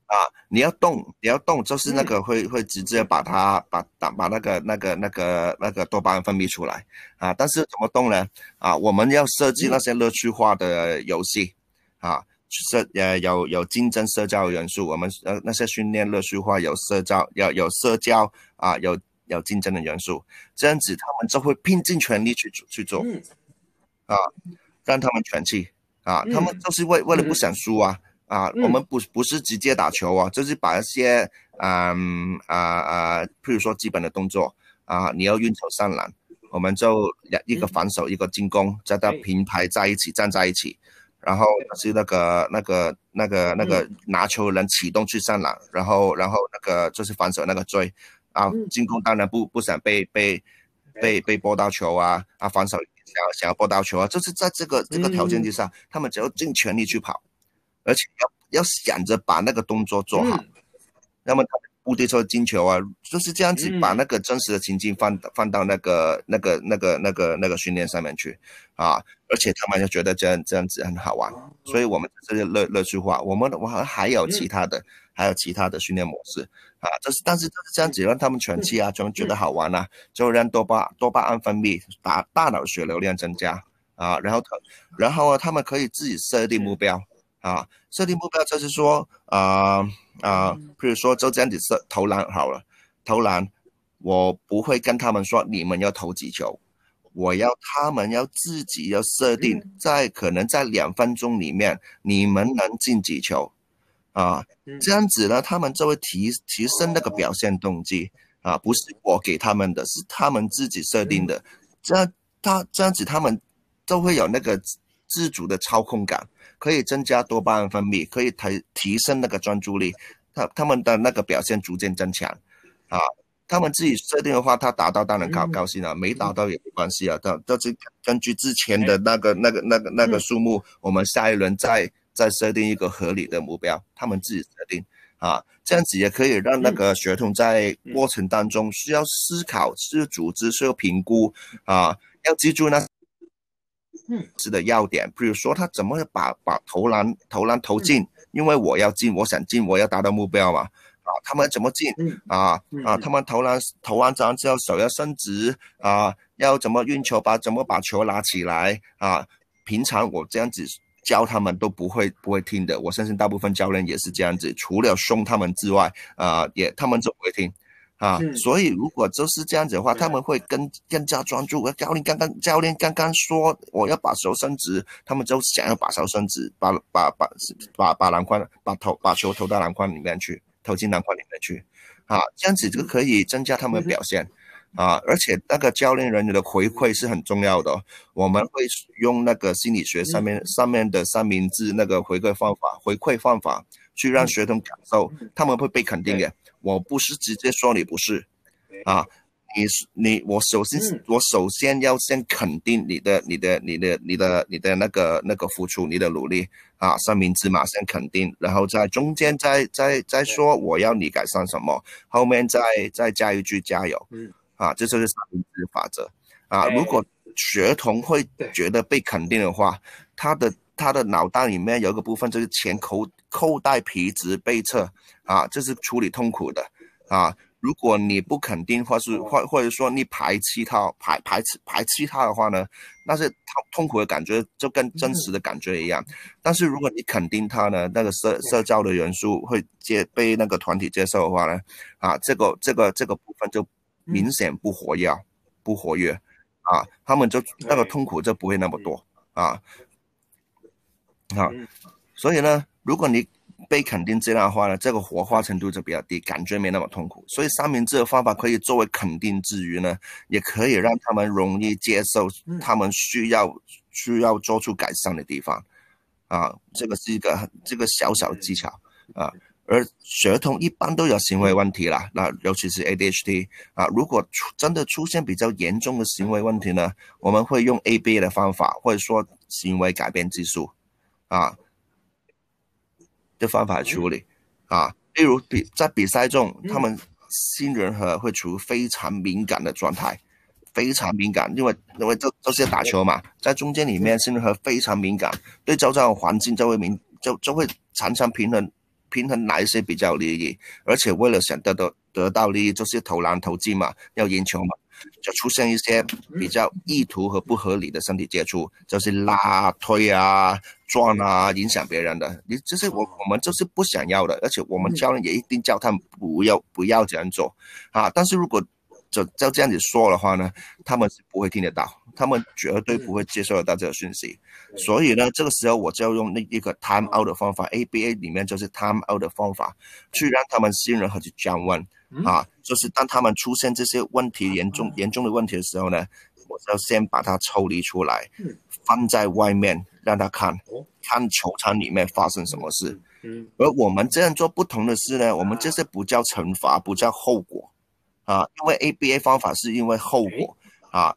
啊，你要动，你要动，就是那个会会直接把它把把把那个那个那个那个多巴胺分泌出来，啊，但是怎么动呢？啊，我们要设计那些乐趣化的游戏，啊。社呃有有竞争社交元素，我们呃那些训练乐趣化有社交要有社交啊有有竞争的元素，这样子他们就会拼尽全力去去做，啊，让他们喘气啊，他们就是为为了不想输啊啊啊，我们不不是直接打球啊，就是把一些嗯啊啊，譬如说基本的动作啊，你要运球上篮，我们就一个防守一个进攻，再到平排在一起站在一起，然后是那个那个那个那个拿球人启动去上篮，然后然后那个就是防守那个追啊，进攻当然不不想被被被被波到球啊啊，防守想要想要波到球啊，就是在这个这个条件之下，他们只要尽全力去跑。而且要要想着把那个动作做好，那么他的目的就是进球啊，就是这样子把那个真实的情境放放到那个那个那个那个那个训练上面去。啊，而且他们就觉得这样这样子很好玩，所以我们这是乐乐趣化，我们我还还有其他的还有其他的训练模式啊，这是但是就是这样子让他们喘气啊，就觉得好玩啊，就让多巴多巴胺分泌，大大脑血流量增加啊，然后他然后他们可以自己设定目标。啊，设定目标就是说，啊啊，比如说就这样子设投篮好了，投篮，我不会跟他们说你们要投几球，我要他们要自己要设定，在可能在两分钟里面你们能进几球，啊，这样子呢，他们就会提提升那个表现动机，啊，不是我给他们的，是他们自己设定的，这样他这样子他们都会有那个自主的操控感。可以增加多巴胺分泌，可以提提升那个专注力，他他们的那个表现逐渐增强，啊，他们自己设定的话，他达到当然高高兴了，没达到也没关系啊，都都是根据之前的那个那个那个那个数目，我们下一轮再再设定一个合理的目标，他们自己设定，啊，这样子也可以让那个学童在过程当中需要思考、需要组织、需要评估，啊，要记住呢。嗯，是的要点，比如说他怎么把把投篮投篮投进，因为我要进，我想进，我要达到目标嘛。啊，他们怎么进？啊啊，他们投篮投完篮之后手要伸直啊，要怎么运球把怎么把球拿起来啊？平常我这样子教他们都不会不会听的，我相信大部分教练也是这样子，除了凶他们之外，啊，也他们就不会听。啊，所以如果就是这样子的话，他们会更更加专注。教练刚刚教练刚刚说我要把手伸直，他们就想要把手伸直，把把把把把篮筐把投把球投到篮筐里面去，投进篮筐里面去。啊，这样子就可以增加他们的表现。啊，而且那个教练人员的回馈是很重要的。我们会用那个心理学上面上面的三明治那个回馈方法，回馈方法去让学生感受，他们会被肯定的。我不是直接说你不是，啊，你是你，我首先我首先要先肯定你的你的你的你的你的那个那个付出，你的努力啊，三明治嘛先肯定，然后在中间再再再说我要你改善什么，后面再再加一句加油，啊，这就是三明治法则啊。如果学童会觉得被肯定的话，他的他的脑袋里面有一个部分就是前扣扣带皮质背侧。啊，这是处理痛苦的啊！如果你不肯定，或是或或者说你排斥他、排排斥排斥他的话呢，那是痛痛苦的感觉就跟真实的感觉一样。但是如果你肯定他呢，那个社社交的元素会接被那个团体接受的话呢，啊，这个这个这个部分就明显不活跃，不活跃啊，他们就那个痛苦就不会那么多啊。啊，所以呢，如果你被肯定这样的话呢，这个活化程度就比较低，感觉没那么痛苦。所以三明治的方法可以作为肯定之余呢，也可以让他们容易接受，他们需要需要做出改善的地方。啊，这个是一个这个小小的技巧啊。而学童一般都有行为问题啦，那尤其是 ADHD 啊，如果出真的出现比较严重的行为问题呢，我们会用 ABA 的方法，或者说行为改变技术啊。的方法处理，啊，例如比在比赛中，他们新人和会处于非常敏感的状态，非常敏感，因为因为这这是打球嘛，在中间里面新人和非常敏感，对周遭的环境就会敏就就会常常平衡平衡哪一些比较利益，而且为了想得到得到利益，就是投篮投进嘛，要赢球嘛。就出现一些比较意图和不合理的身体接触，就是拉、推啊、撞啊，影响别人的。你这些我我们就是不想要的，而且我们教练也一定叫他们不要不要这样做啊。但是如果就就这样子说的话呢，他们是不会听得到，他们绝对不会接受得到这个讯息。所以呢，这个时候我就要用那一个 time out 的方法，ABA 里面就是 time out 的方法，去让他们信任和去降温啊。就是当他们出现这些问题严重严重的问题的时候呢，我要先把它抽离出来，放在外面让他看，看球场里面发生什么事。而我们这样做不同的是呢，我们这些不叫惩罚，不叫后果，啊，因为 ABA 方法是因为后果。啊，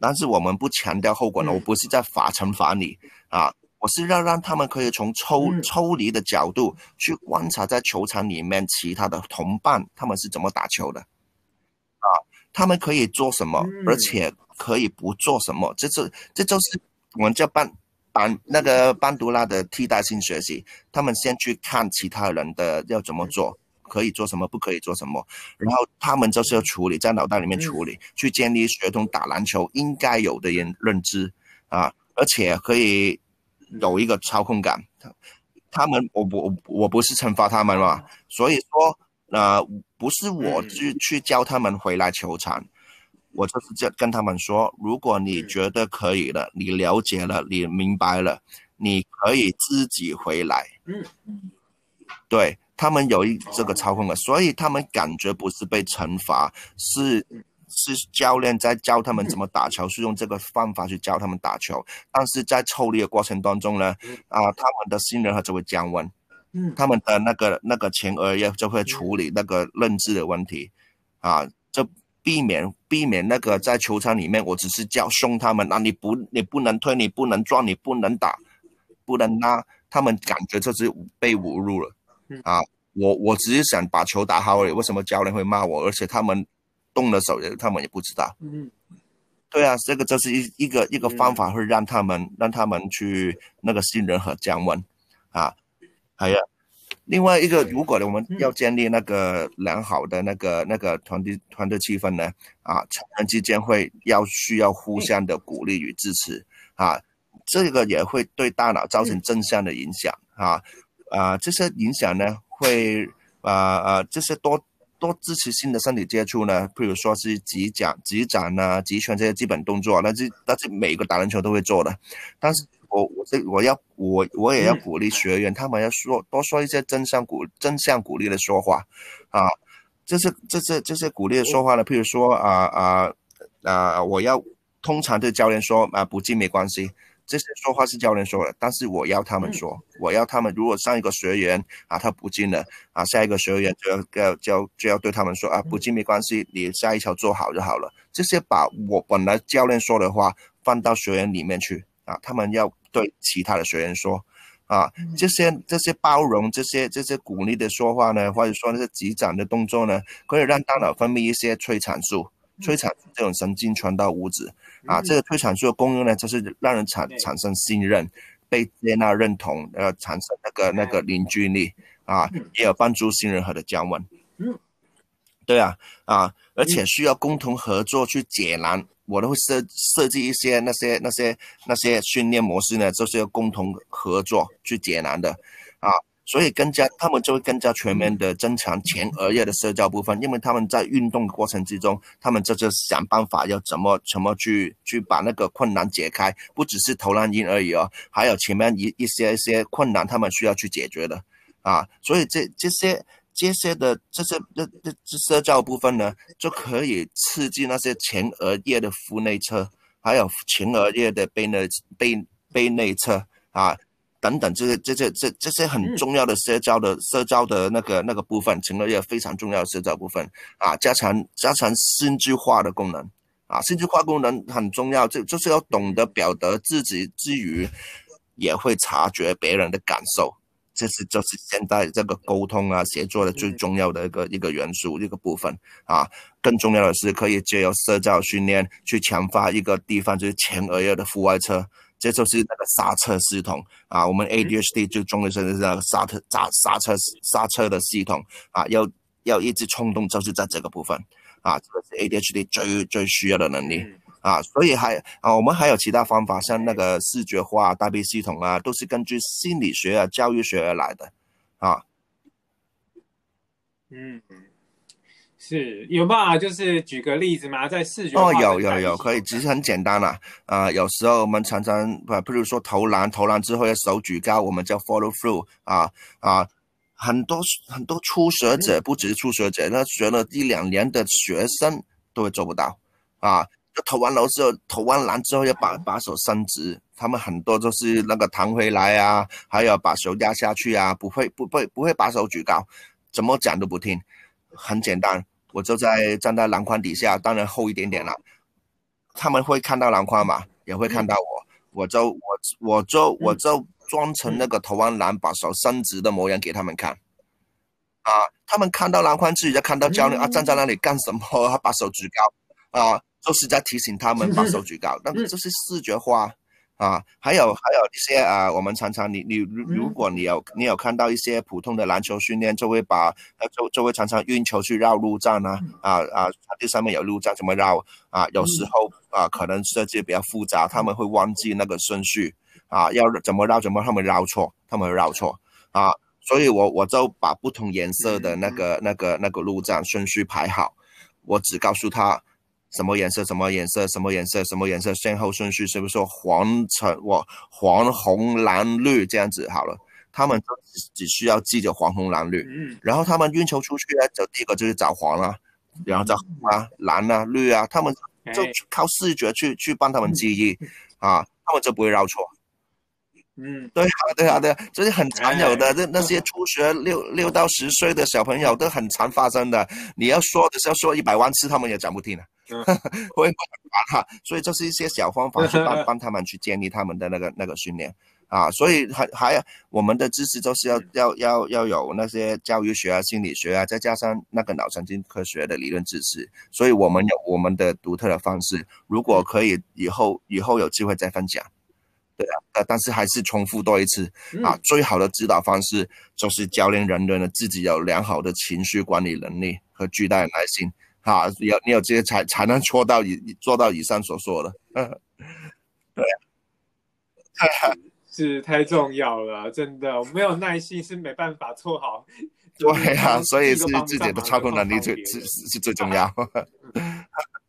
但是我们不强调后果呢，我不是在罚惩罚你啊，我是要让他们可以从抽抽离的角度去观察在球场里面其他的同伴他们是怎么打球的，啊，他们可以做什么，而且可以不做什么，这是这就是我们叫班。班那个班杜拉的替代性学习，他们先去看其他人的要怎么做，可以做什么，不可以做什么，然后他们就是要处理在脑袋里面处理，去建立学童打篮球应该有的认认知啊，而且可以有一个操控感。他们，我我我不是惩罚他们嘛，所以说，呃，不是我去去教他们回来球场。我就是这跟他们说，如果你觉得可以了，你了解了，你明白了，你可以自己回来。嗯对他们有一这个操控的，所以他们感觉不是被惩罚，是是教练在教他们怎么打球，是用这个方法去教他们打球。但是在抽离的过程当中呢，啊，他们的信任和就会降温，嗯，他们的那个那个前额叶就会处理那个认知的问题，啊，这。避免避免那个在球场里面，我只是叫凶他们，那你不你不能推，你不能撞，你不能打，不能拉，他们感觉这是被侮辱了啊！我我只是想把球打好而已，为什么教练会骂我？而且他们动了手，他们也不知道。嗯，对啊，这个就是一一个一个方法，会让他们让他们去那个信任和降温啊，还有。另外一个，如果呢，我们要建立那个良好的那个那个团队团队气氛呢，啊，成员之间会要需要互相的鼓励与支持，啊，这个也会对大脑造成正向的影响，啊，啊，这些影响呢，会啊啊，这些多多支持性的身体接触呢，譬如说是击掌、击掌啊、击拳这些基本动作，那是那是每个打篮球都会做的，但是。我我这我要我我也要鼓励学员，他们要说多说一些正向鼓正向鼓励的说话，啊，这些这些这些鼓励的说话呢，譬如说啊啊啊，我要通常对教练说啊不进没关系，这些说话是教练说的，但是我要他们说，我要他们如果上一个学员啊他不进了啊，下一个学员就要要就就要对他们说啊不进没关系，你下一条做好就好了，这些把我本来教练说的话放到学员里面去啊，他们要。对其他的学员说，啊，这些这些包容，这些这些鼓励的说话呢，或者说那些击掌的动作呢，可以让大脑分泌一些催产素，催产素这种神经传导物质，啊，这个催产素的功用呢，就是让人产产生信任、被接纳、认同，呃，产生那个那个凝聚力，啊，也有帮助新人和的降温。嗯，对啊，啊，而且需要共同合作去解难。我都会设设计一些那些那些那些训练模式呢，就是要共同合作去解难的，啊，所以更加他们就会更加全面的增强前额叶的社交部分，因为他们在运动过程之中，他们就是想办法要怎么怎么去去把那个困难解开，不只是投篮音而已哦，还有前面一一些一些困难他们需要去解决的，啊，所以这这些。这些的这些这这这社交部分呢，就可以刺激那些前额叶的腹内侧，还有前额叶的背内背背内侧啊等等，这些这些这这些很重要的社交的社交的那个那个部分，前额叶非常重要的社交部分啊，加强加强心智化的功能啊，心智化功能很重要，就就是要懂得表达自己之余，也会察觉别人的感受。这是就是现在这个沟通啊、协作的最重要的一个一个元素一个部分啊。更重要的是，可以借由社交训练去强化一个地方，就是前额叶的腹外侧，这就是那个刹车系统啊。我们 ADHD 最重要的是那个刹车刹刹车刹车的系统啊，要要抑制冲动，就是在这个部分啊，这个是 ADHD 最最需要的能力。啊，所以还啊，我们还有其他方法，像那个视觉化代币系统啊，都是根据心理学啊、教育学而来的，啊。嗯，是有办法，就是举个例子吗？在视觉哦，有有有，可以，其实很简单啦。啊，有时候我们常常啊，比如说投篮，投篮之后要手举高，我们叫 follow through 啊啊，很多很多初学者，不只是初学者，那学了一两年的学生都会做不到啊。就投完篮之后，投完篮之后要把把手伸直，他们很多都是那个弹回来啊，还有把手压下去啊，不会不会不会把手举高，怎么讲都不听。很简单，我就在站在篮筐底下，当然厚一点点了。他们会看到篮筐嘛，也会看到我，我就我我就我就装成那个投完篮把手伸直的模样给他们看。啊，他们看到篮筐自己就看到教练啊站在那里干什么？他把手举高啊，就是在提醒他们把手举高。但是这是视觉化。啊，还有还有一些啊，我们常常你你如如果你有你有看到一些普通的篮球训练，就会把呃就就会常常运球去绕路障啊啊啊，场地上面有路障怎么绕啊？有时候啊可能设计比较复杂，他们会忘记那个顺序啊，要怎么绕怎么他们绕错，他们会绕错啊，所以我我就把不同颜色的那个那个那个路障顺序排好，我只告诉他。什么颜色？什么颜色？什么颜色？什么颜色？先后顺序是不是说黄橙？我黄红蓝绿这样子好了。他们只需要记着黄红蓝绿，然后他们运球出去呢，就第一个就是找黄啊，然后找红啊、蓝啊、绿啊，他们就靠视觉去去帮他们记忆 啊，他们就不会绕错。嗯，对啊，对啊，对，这是很常有的。那那些初学六六到十岁的小朋友都很常发生的。你要说的是要说一百万次，他们也讲不听 了。会管哈，所以这是一些小方法去帮 帮他们去建立他们的那个那个训练啊。所以还还有我们的知识就是要要要要有那些教育学啊、心理学啊，再加上那个脑神经科学的理论知识。所以我们有我们的独特的方式。如果可以，以后以后有机会再分享。对啊，呃，但是还是重复多一次啊。最好的指导方式就是教练人员的自己有良好的情绪管理能力和巨大的耐心。啊，有你有这些才才能做到以做到以上所说的，对，是太重要了，真的，我没有耐心是没办法做好。对啊，所以是自己的操控能力最是是最重要。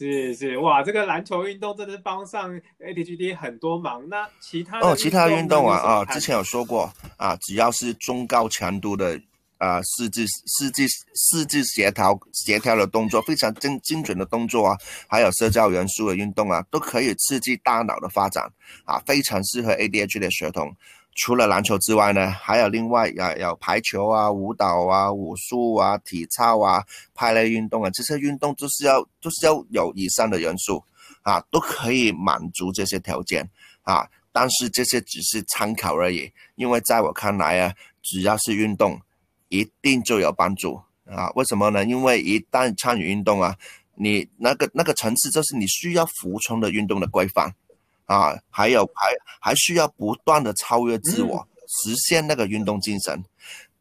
嗯，是是哇，这个篮球运动真的是帮上 ADGD 很多忙。那其他哦，其他运动啊啊，之前有说过啊，只要是中高强度的。啊，四肢四肢四肢协调协调的动作，非常精精准的动作啊，还有社交元素的运动啊，都可以刺激大脑的发展啊，非常适合 ADHD 的学童。除了篮球之外呢，还有另外啊，有排球啊、舞蹈啊、武术啊、体操啊、派类运动啊，这些运动都是要都是要有以上的元素啊，都可以满足这些条件啊。但是这些只是参考而已，因为在我看来啊，只要是运动。一定就有帮助啊？为什么呢？因为一旦参与运动啊，你那个那个层次就是你需要服从的运动的规范啊，还有还还需要不断的超越自我，实现那个运动精神。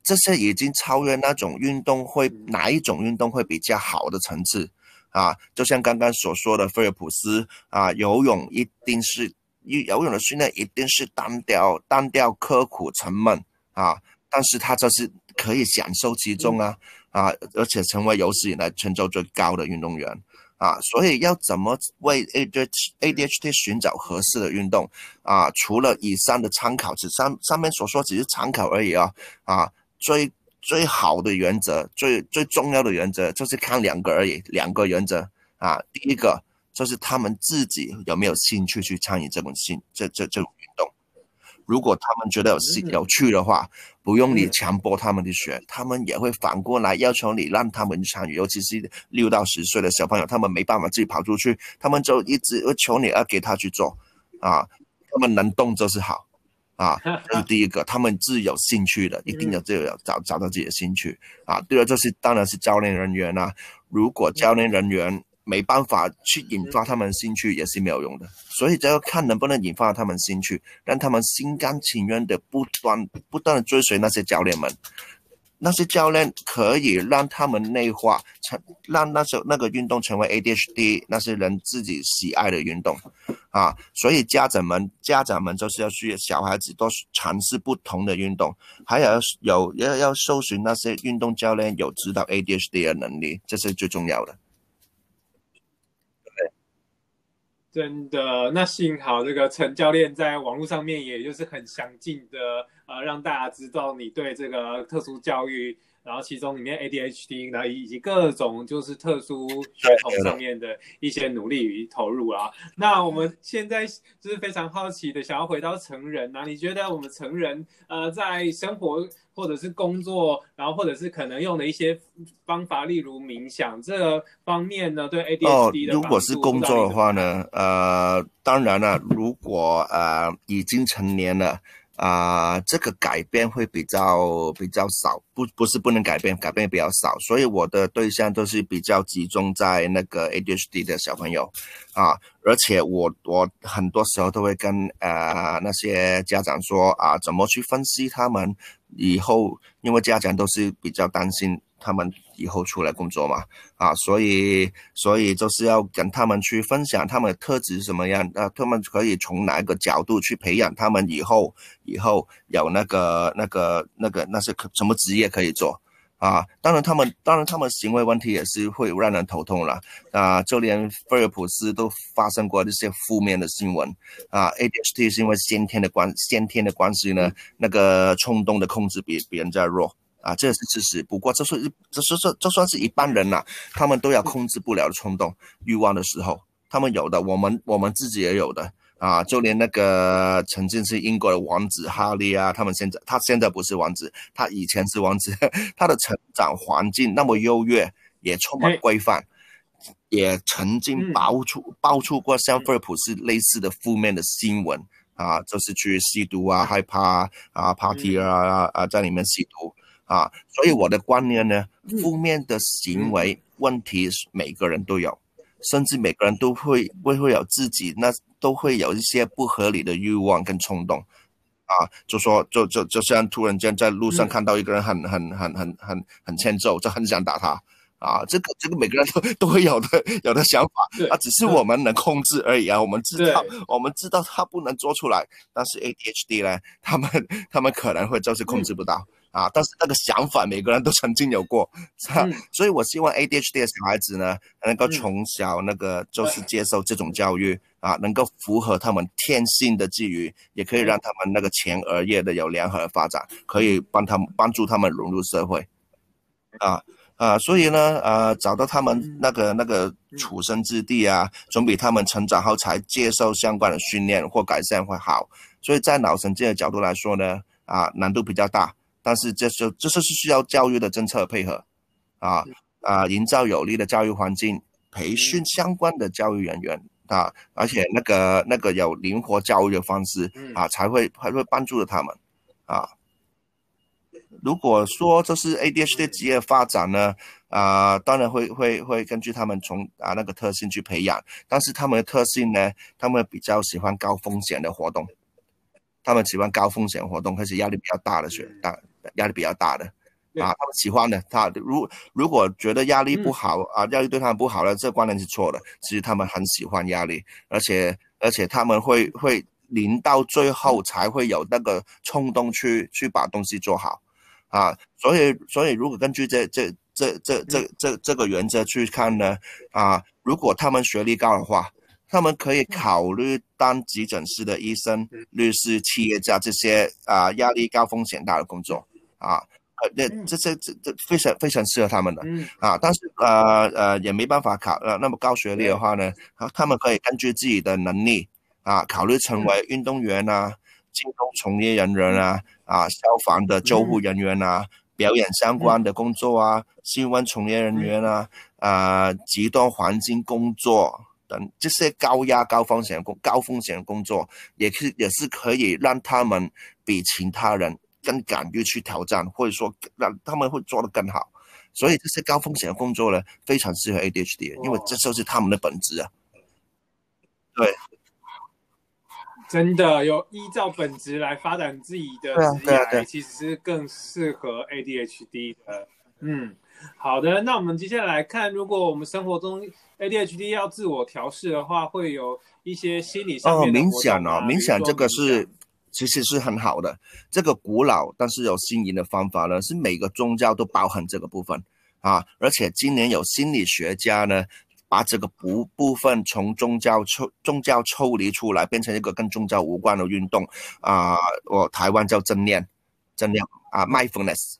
这些已经超越那种运动会哪一种运动会比较好的层次啊？就像刚刚所说的菲尔普斯啊，游泳一定是游泳的训练一定是单调、单调、刻苦、沉闷啊，但是他这是。可以享受其中啊啊，而且成为有史以来成就最高的运动员啊！所以要怎么为 A D ADHD 寻找合适的运动啊？除了以上的参考，只上上面所说只是参考而已啊啊！最最好的原则，最最重要的原则就是看两个而已，两个原则啊。第一个就是他们自己有没有兴趣去参与这种兴这这这种运动。如果他们觉得有有趣的话，不用你强迫他们去学，他们也会反过来要求你让他们参与。尤其是六到十岁的小朋友，他们没办法自己跑出去，他们就一直要求你要给他去做，啊，他们能动就是好，啊，这是第一个，他们自有兴趣的，一定要自有找找到自己的兴趣，啊，第二就是当然是教练人员啦，如果教练人员。没办法去引发他们兴趣也是没有用的，所以就要看能不能引发他们兴趣，让他们心甘情愿的不断不断的追随那些教练们。那些教练可以让他们内化成，让那时候那个运动成为 ADHD 那些人自己喜爱的运动，啊，所以家长们家长们就是要去小孩子多尝试不同的运动，还有有要要搜寻那些运动教练有指导 ADHD 的能力，这是最重要的。真的，那幸好这个陈教练在网络上面，也就是很详尽的，呃，让大家知道你对这个特殊教育。然后其中里面 ADHD，然后以及各种就是特殊学童上面的一些努力与投入啊。那我们现在就是非常好奇的，想要回到成人啊，你觉得我们成人呃在生活或者是工作，然后或者是可能用的一些方法，例如冥想这方面呢，对 ADHD 的如果是工作的话呢，呃，当然了，如果呃已经成年了。啊，这个改变会比较比较少，不不是不能改变，改变比较少，所以我的对象都是比较集中在那个 ADHD 的小朋友，啊，而且我我很多时候都会跟呃那些家长说啊，怎么去分析他们以后，因为家长都是比较担心。他们以后出来工作嘛，啊，所以所以就是要跟他们去分享他们的特质什么样，啊，他们可以从哪一个角度去培养他们以后以后有那个那个那个那些可什么职业可以做，啊，当然他们当然他们行为问题也是会让人头痛了，啊，就连菲尔普斯都发生过这些负面的新闻，啊，ADHD 是因为先天的关先天的关系呢，那个冲动的控制比别人家弱。啊，这也是事实。不过，这是这是这这算是一般人呐，他们都要控制不了的冲动、欲望的时候，他们有的，我们我们自己也有的啊。就连那个曾经是英国的王子哈利啊，他们现在他现在不是王子，他以前是王子，他的成长环境那么优越，也充满规范，也曾经爆出爆出过像菲尔普斯类似的负面的新闻啊，就是去吸毒啊，害怕啊，party 啊啊，在里面吸毒。啊，所以我的观念呢，负面的行为问题每个人都有，甚至每个人都会会会有自己那都会有一些不合理的欲望跟冲动，啊，就说就就就像突然间在路上看到一个人很很很很很很欠揍，就很想打他，啊，这个这个每个人都 都会有的有的想法，啊，只是我们能控制而已啊，我们知道我们知道他不能做出来，但是 ADHD 呢，他们他们可能会就是控制不到。啊！但是那个想法，每个人都曾经有过，所以，我希望 ADHD 的小孩子呢，能够从小那个就是接受这种教育啊，能够符合他们天性的之余，也可以让他们那个前额叶的有良好的发展，可以帮他们帮助他们融入社会，啊啊！所以呢，呃，找到他们那个那个处身之地啊，总比他们成长后才接受相关的训练或改善会好。所以在脑神经的角度来说呢，啊，难度比较大。但是这是这是是需要教育的政策配合，啊啊，营造有利的教育环境，培训相关的教育人员啊，而且那个那个有灵活教育的方式啊，才会才会帮助了他们啊。如果说这是 ADHD 职业发展呢，啊，当然会会会根据他们从啊那个特性去培养，但是他们的特性呢，他们比较喜欢高风险的活动，他们喜欢高风险活动，而且压力比较大的学大。压力比较大的啊，他们喜欢的。他如如果觉得压力不好啊，压力对他们不好了，这个观念是错的。其实他们很喜欢压力，而且而且他们会会临到最后才会有那个冲动去去把东西做好啊。所以所以如果根据这这这这这这这个原则去看呢啊，如果他们学历高的话，他们可以考虑当急诊室的医生、律师、企业家这些啊压力高风险大的工作。啊，呃，这这这这这非常非常适合他们的，啊，但是呃呃也没办法考呃那么高学历的话呢，啊，他们可以根据自己的能力啊，考虑成为运动员啊，金融从业人员啊，啊，消防的救护人员啊，表演相关的工作啊，新闻从业人员啊，啊，极端环境工作等这些高压高风险工高风险工作，也是也是可以让他们比其他人。更敢于去挑战，或者说让他们会做得更好，所以这些高风险的工作呢，非常适合 ADHD，因为这就是他们的本质啊。对，真的有依照本质来发展自己的职业，其实是更适合 ADHD 的。嗯，好的，那我们接下来看，如果我们生活中 ADHD 要自我调试的话，会有一些心理上面的冥想哦，冥想这个是其实是很好的，这个古老但是有新颖的方法呢，是每个宗教都包含这个部分啊，而且今年有心理学家呢。把这个部部分从宗教抽宗教抽离出来，变成一个跟宗教无关的运动啊！我台湾叫正念，正念啊，mindfulness。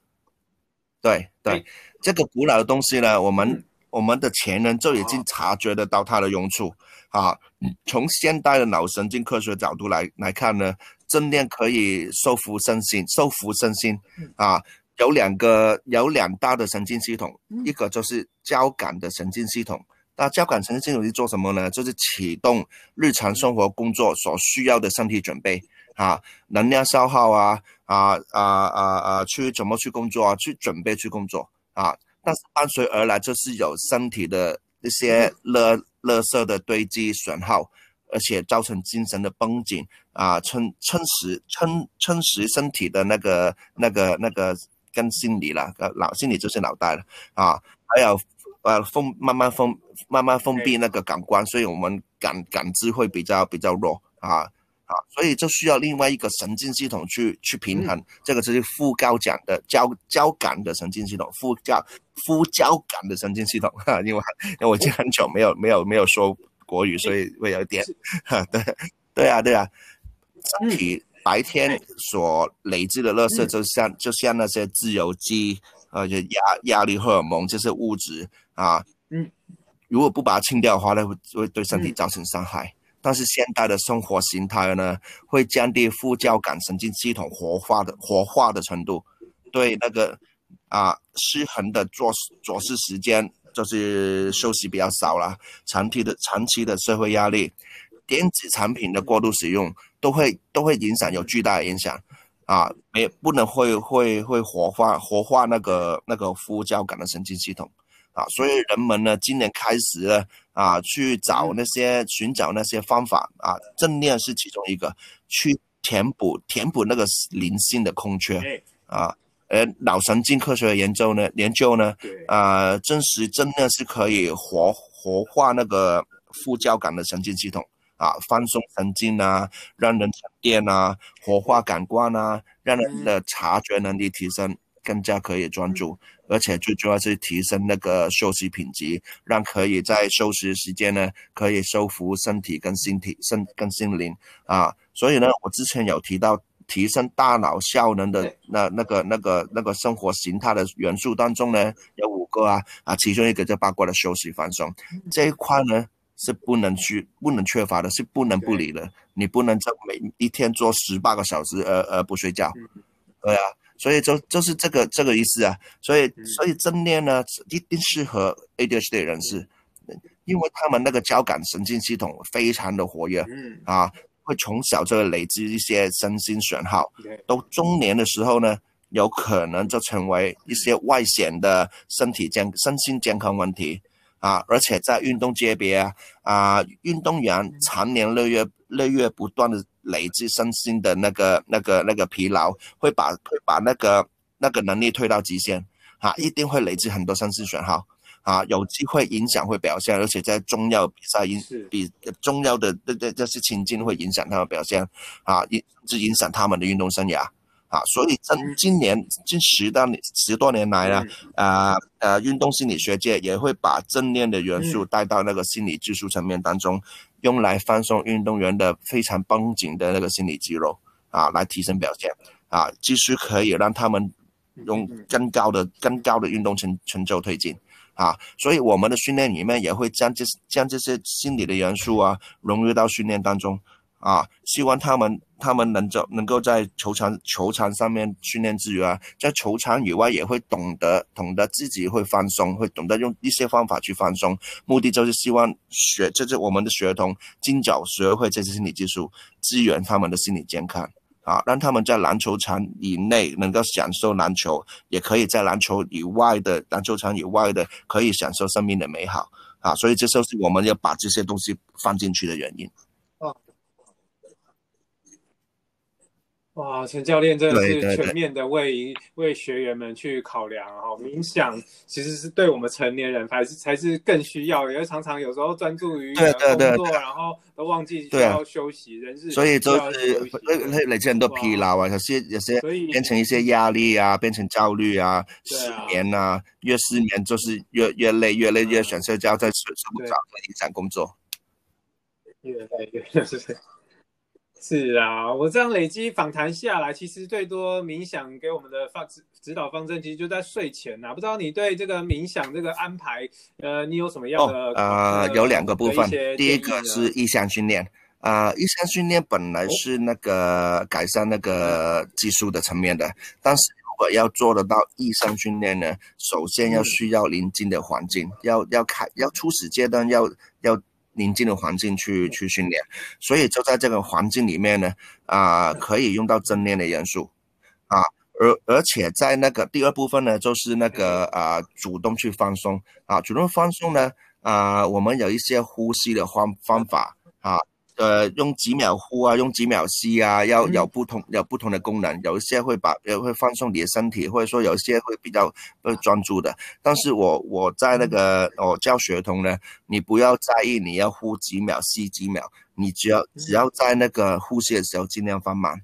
对对，这个古老的东西呢，我们我们的前人就已经察觉得到它的用处啊。从现代的脑神经科学角度来来看呢，正念可以收服身心，收服身心啊。有两个有两大的神经系统，一个就是交感的神经系统。那交感神经系统是做什么呢？就是启动日常生活工作所需要的身体准备啊，能量消耗啊啊啊啊啊，去怎么去工作啊？去准备去工作啊。但是伴随而来就是有身体的一些乐乐色的堆积损耗，而且造成精神的绷紧啊，撑撑实撑撑实身体的那个那个那个跟心理了，脑心理就是脑袋了啊，还有。呃，封慢慢封，慢慢封闭那个感官，所以我们感感知会比较比较弱啊啊，所以就需要另外一个神经系统去去平衡，这个就是副交感的交交感的神经系统，副交副交感的神经系统哈，因为因为我已经很久没有没有没有说国语，所以会有点哈，对对啊对啊，身体白天所累积的热色，就像就像那些自由基。而且压压力荷尔蒙这些物质啊，嗯，如果不把它清掉的话呢，会会对身体造成伤害。但是现代的生活形态呢，会降低副交感神经系统活化的活化的程度，对那个啊失衡的做做事时间，就是休息比较少了，长期的长期的社会压力，电子产品的过度使用，都会都会影响，有巨大的影响。啊，没不能会会会活化活化那个那个副交感的神经系统啊，所以人们呢今年开始呢啊去找那些寻找那些方法啊，正念是其中一个，去填补填补那个灵性的空缺啊，呃脑神经科学的研究呢研究呢啊证实正念是可以活活化那个副交感的神经系统。啊，放松神经啊，让人沉淀啊，活化感官啊，让人的察觉能力提升，更加可以专注，而且最主要是提升那个休息品质，让可以在休息时间呢，可以修复身体跟心体、身跟心灵啊。所以呢，我之前有提到提升大脑效能的那那个那个那个生活形态的元素当中呢，有五个啊啊，其中一个就包括了休息放松这一块呢。是不能去、不能缺乏的，是不能不理的。你不能在每一天做十八个小时，呃呃，不睡觉，对啊。所以就就是这个这个意思啊。所以所以正念呢，一定适合 ADHD 人士，因为他们那个交感神经系统非常的活跃，啊，会从小就会累积一些身心损耗，到中年的时候呢，有可能就成为一些外显的身体健、身心健康问题。啊，而且在运动界别啊，啊，运动员常年累月累月不断的累积身心的那个那个那个疲劳，会把会把那个那个能力推到极限，啊，一定会累积很多身心损耗，啊，有机会影响会表现，而且在重要比赛影比重要的这这这些情境会影响他们表现，啊，影至影响他们的运动生涯。啊，所以这今年近十多年十多年来呢，啊呃，运动心理学界也会把正念的元素带到那个心理技术层面当中，用来放松运动员的非常绷紧的那个心理肌肉，啊，来提升表现，啊，继续可以让他们用更高的更高的运动成成就推进，啊，所以我们的训练里面也会将这将这些心理的元素啊融入到训练当中。啊，希望他们他们能够能够在球场球场上面训练之余啊，在球场以外也会懂得懂得自己会放松，会懂得用一些方法去放松。目的就是希望学，就是我们的学童尽早学会这些心理技术，支援他们的心理健康啊，让他们在篮球场以内能够享受篮球，也可以在篮球以外的篮球场以外的可以享受生命的美好啊。所以这就是我们要把这些东西放进去的原因。哇，陈教练真的是全面的为为学员们去考量哦，冥想其实是对我们成年人才是才是更需要，因为常常有时候专注于工作，然后都忘记需要休息，人是所以就是会会累积很多疲劳啊，有些有些变成一些压力啊，变成焦虑啊，失眠啊，越失眠就是越越累，越累越想睡觉，再睡睡不着，影响工作，越累越是。是啊，我这样累积访谈下来，其实最多冥想给我们的方指指导方针，其实就在睡前呐。不知道你对这个冥想这个安排，呃，你有什么样的？呃，有两个部分，第一个是意向训练啊，意向训练本来是那个改善那个技术的层面的，但是如果要做得到意向训练呢，首先要需要临近的环境，要要开要初始阶段要要。宁静的环境去去训练，所以就在这个环境里面呢，啊，可以用到正念的元素，啊，而而且在那个第二部分呢，就是那个啊，主动去放松，啊，主动放松呢，啊，我们有一些呼吸的方方法，啊。呃，用几秒呼啊，用几秒吸啊，要有不同有不同的功能，有一些会把也会放松你的身体，或者说有一些会比较呃专注的。但是我我在那个我教学童呢，你不要在意你要呼几秒吸几秒，你只要只要在那个呼吸的时候尽量放慢。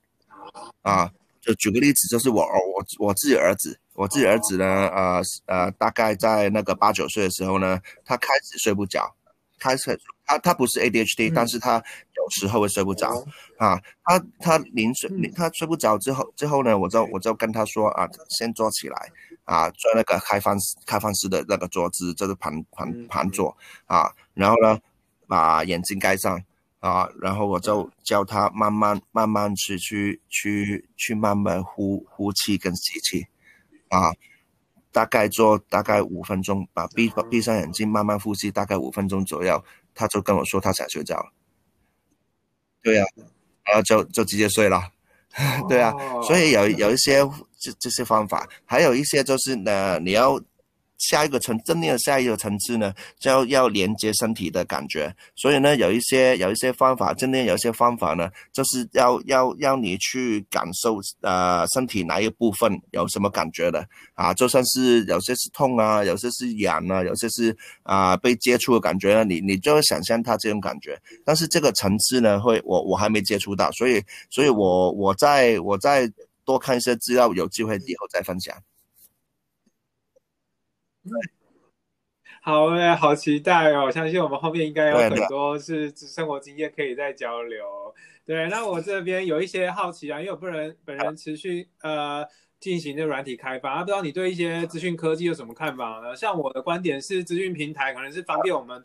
啊，就举个例子，就是我我我自己儿子，我自己儿子呢，呃呃，大概在那个八九岁的时候呢，他开始睡不着，开始。他他不是 ADHD，但是他有时候会睡不着啊。他他临睡他睡不着之后之后呢，我就我就跟他说啊，先坐起来啊，做那个开放开放式的那个坐姿，就是盘盘盘坐啊。然后呢，把眼睛盖上啊，然后我就教他慢慢慢慢去去去去慢慢呼呼气跟吸气啊。大概做大概五分钟，把闭闭上眼睛慢慢呼吸，大概五分钟左右。他就跟我说他想睡觉，对呀，然后就就直接睡了，对啊，所以有有一些这这些方法，还有一些就是呢，你要。下一个层正念的下一个层次呢，就要要连接身体的感觉。所以呢，有一些有一些方法，正念有一些方法呢，就是要要要你去感受呃身体哪一部分有什么感觉的啊，就算是有些是痛啊，有些是痒啊，有些是啊被接触的感觉呢，你你就会想象它这种感觉。但是这个层次呢，会我我还没接触到，所以所以我我再我再多看一些资料，有机会以后再分享。好诶，好期待哦！相信我们后面应该有很多是生活经验可以再交流。对，那我这边有一些好奇啊，因为我本人本人持续呃进行这软体开发，不知道你对一些资讯科技有什么看法呢？像我的观点是，资讯平台可能是方便我们。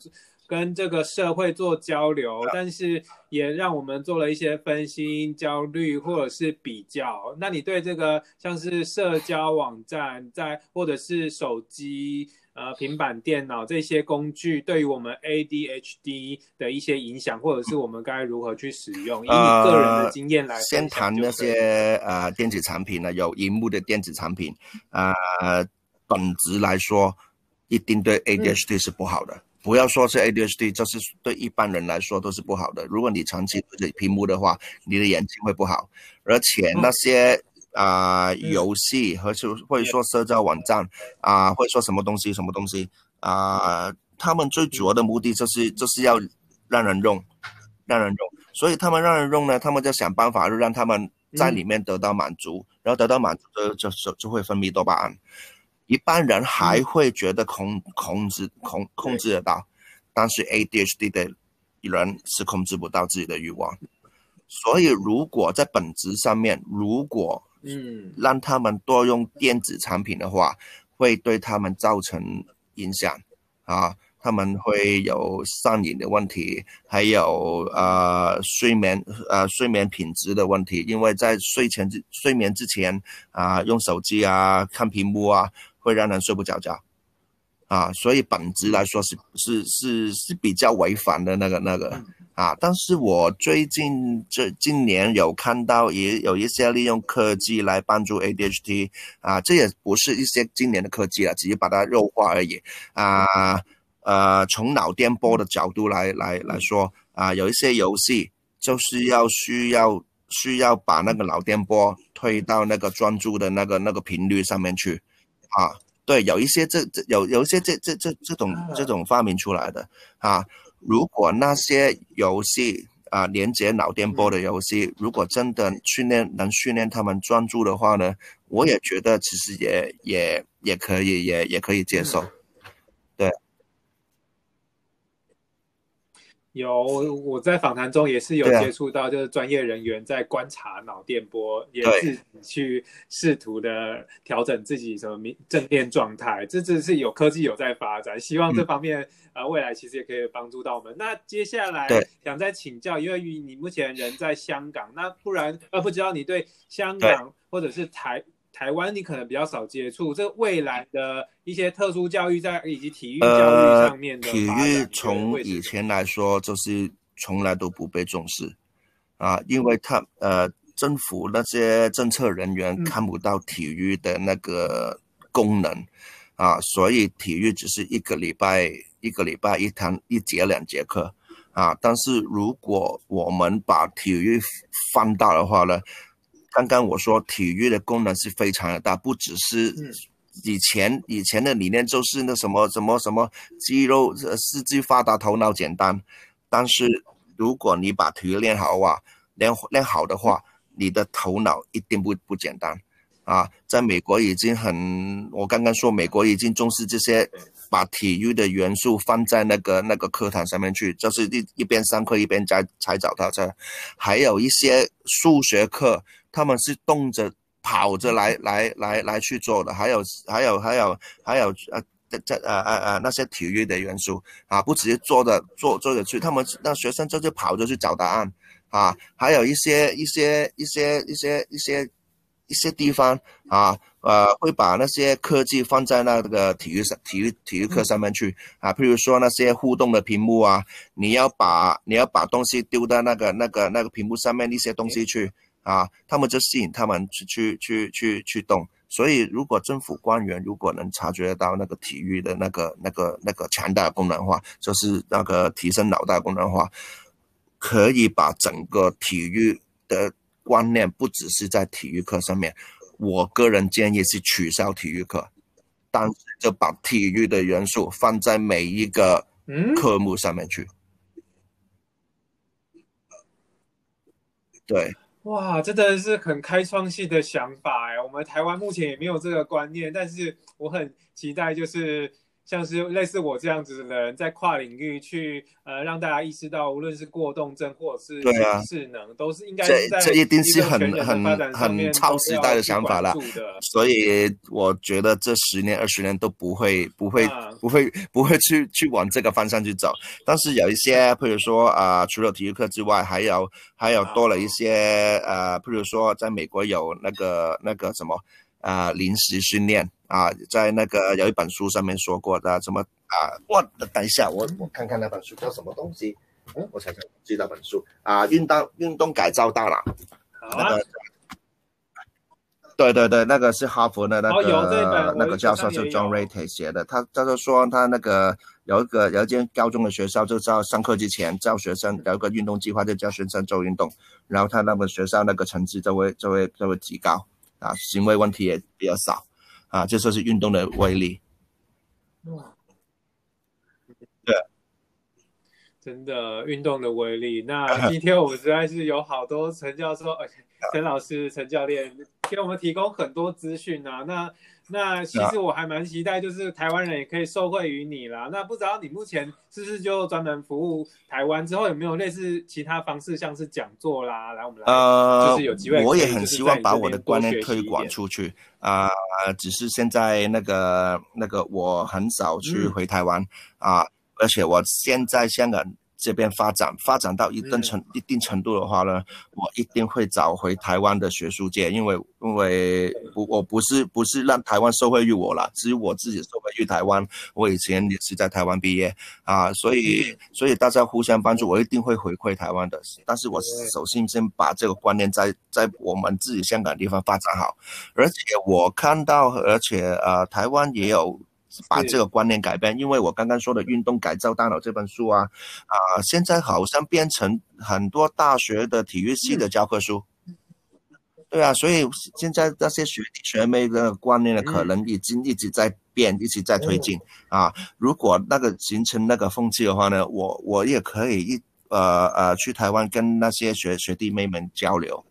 跟这个社会做交流，但是也让我们做了一些分析、焦虑或者是比较。那你对这个像是社交网站，在或者是手机、呃平板电脑这些工具，对于我们 ADHD 的一些影响，或者是我们该如何去使用？以你个人的经验来，先谈那些呃电子产品呢，有荧幕的电子产品，呃，本质来说，一定对 ADHD 是不好的。不要说是 ADHD，就是对一般人来说都是不好的。如果你长期对着屏幕的话，你的眼睛会不好。而且那些啊游戏和就或者说社交网站啊，或者说什么东西什么东西啊，他们最主要的目的就是就是要让人用，让人用。所以他们让人用呢，他们就想办法让他们在里面得到满足，然后得到满足就就就会分泌多巴胺。一般人还会觉得控控制控控制得到，但是 ADHD 的人是控制不到自己的欲望，所以如果在本质上面，如果嗯。让他们多用电子产品的话，会对他们造成影响啊，他们会有上瘾的问题，还有呃睡眠呃睡眠品质的问题，因为在睡前之睡眠之前啊用手机啊看屏幕啊。会让人睡不着觉，啊，所以本质来说是是是是比较违反的那个那个啊。但是我最近这今年有看到也有一些利用科技来帮助 ADHD 啊，这也不是一些今年的科技了，只是把它弱化而已啊。呃，从脑电波的角度来来来说啊，有一些游戏就是要需要需要把那个脑电波推到那个专注的那个那个频率上面去，啊，对，有一些这这有有一些这这这这种这种发明出来的啊，如果那些游戏啊连接脑电波的游戏，如果真的训练能训练他们专注的话呢，我也觉得其实也也也可以也也可以接受。有我在访谈中也是有接触到，就是专业人员在观察脑电波，也是去试图的调整自己什么正电状态。这只是有科技有在发展，希望这方面呃未来其实也可以帮助到我们。那接下来想再请教，因为你目前人在香港，那不然呃不知道你对香港或者是台。台湾你可能比较少接触，这未来的一些特殊教育在以及体育教育上面的体育从以前来说就是从来都不被重视啊，因为他呃政府那些政策人员看不到体育的那个功能啊，所以体育只是一个礼拜一个礼拜一堂一节两节课啊，但是如果我们把体育放大的话呢？刚刚我说体育的功能是非常的大，不只是以前以前的理念就是那什么什么什么肌肉四肢发达头脑简单，但是如果你把体育练好啊，练练好的话，你的头脑一定不不简单啊！在美国已经很，我刚刚说美国已经重视这些，把体育的元素放在那个那个课堂上面去，就是一一边上课一边在踩脚踏车，还有一些数学课。他们是动着、跑着来、来、来、来去做的，还有、还有、还有、还有呃，这、这、呃、呃、呃那些体育的元素啊，不直接坐着、坐、坐着去，他们让学生就是跑着去找答案啊，还有一些、一些、一些、一些、一些、一些地方啊，呃，会把那些科技放在那个体育上、体育体育课上面去啊，譬如说那些互动的屏幕啊，你要把你要把东西丢到那个、那个、那个屏幕上面一些东西去。啊，他们就吸引他们去去去去去动，所以如果政府官员如果能察觉到那个体育的那个那个那个强大功能化，就是那个提升脑袋功能化，可以把整个体育的观念不只是在体育课上面。我个人建议是取消体育课，但是就把体育的元素放在每一个科目上面去。对。哇，真的是很开创性的想法哎！我们台湾目前也没有这个观念，但是我很期待，就是像是类似我这样子的人，在跨领域去呃，让大家意识到，无论是过动症或者是智能，都是应该这这一定是很很很超时代的想法了。所以我觉得这十年二十年都不会不会不会不会去去往这个方向去走。但是有一些，譬如说啊，除了体育课之外，还有。还有多了一些呃，譬如说，在美国有那个那个什么啊，临时训练啊，在那个有一本书上面说过的，什么啊，我等一下，我我看看那本书叫什么东西，嗯，我想想记那本书啊，运动运动改造大脑，那个，对对对，那个是哈佛的那个那个教授是 John Ratey 写的，他他就说他那个。有一个有一间高中的学校，就在上课之前教学生有一个运动计划，就教学生做运动，然后他那个学校那个成绩就会就会就会提高啊，行为问题也比较少啊，这就是运动的威力对，真的运动的威力。那 今天我们实在是有好多陈教授、陈老师、陈教练给我们提供很多资讯啊，那。那其实我还蛮期待，就是台湾人也可以受惠于你啦。那不知道你目前是不是就专门服务台湾？之后有没有类似其他方式，像是讲座啦，来我们来，呃，就是有机会，我也很希望把我的观念推广出去啊。只是现在那个那个我很少去回台湾啊，而且我现在香港。这边发展发展到一定程一定程度的话呢，我一定会找回台湾的学术界，因为因为不我不是不是让台湾受惠于我了，只有我自己受惠于台湾。我以前也是在台湾毕业啊，所以所以大家互相帮助，我一定会回馈台湾的。但是我首先先把这个观念在在我们自己香港地方发展好，而且我看到，而且呃，台湾也有。把这个观念改变，因为我刚刚说的《运动改造大脑》这本书啊，啊，现在好像变成很多大学的体育系的教科书。对啊，所以现在那些学弟学妹的观念呢，可能已经一直在变，一直在推进啊。如果那个形成那个风气的话呢，我我也可以一呃呃去台湾跟那些学学弟妹们交流。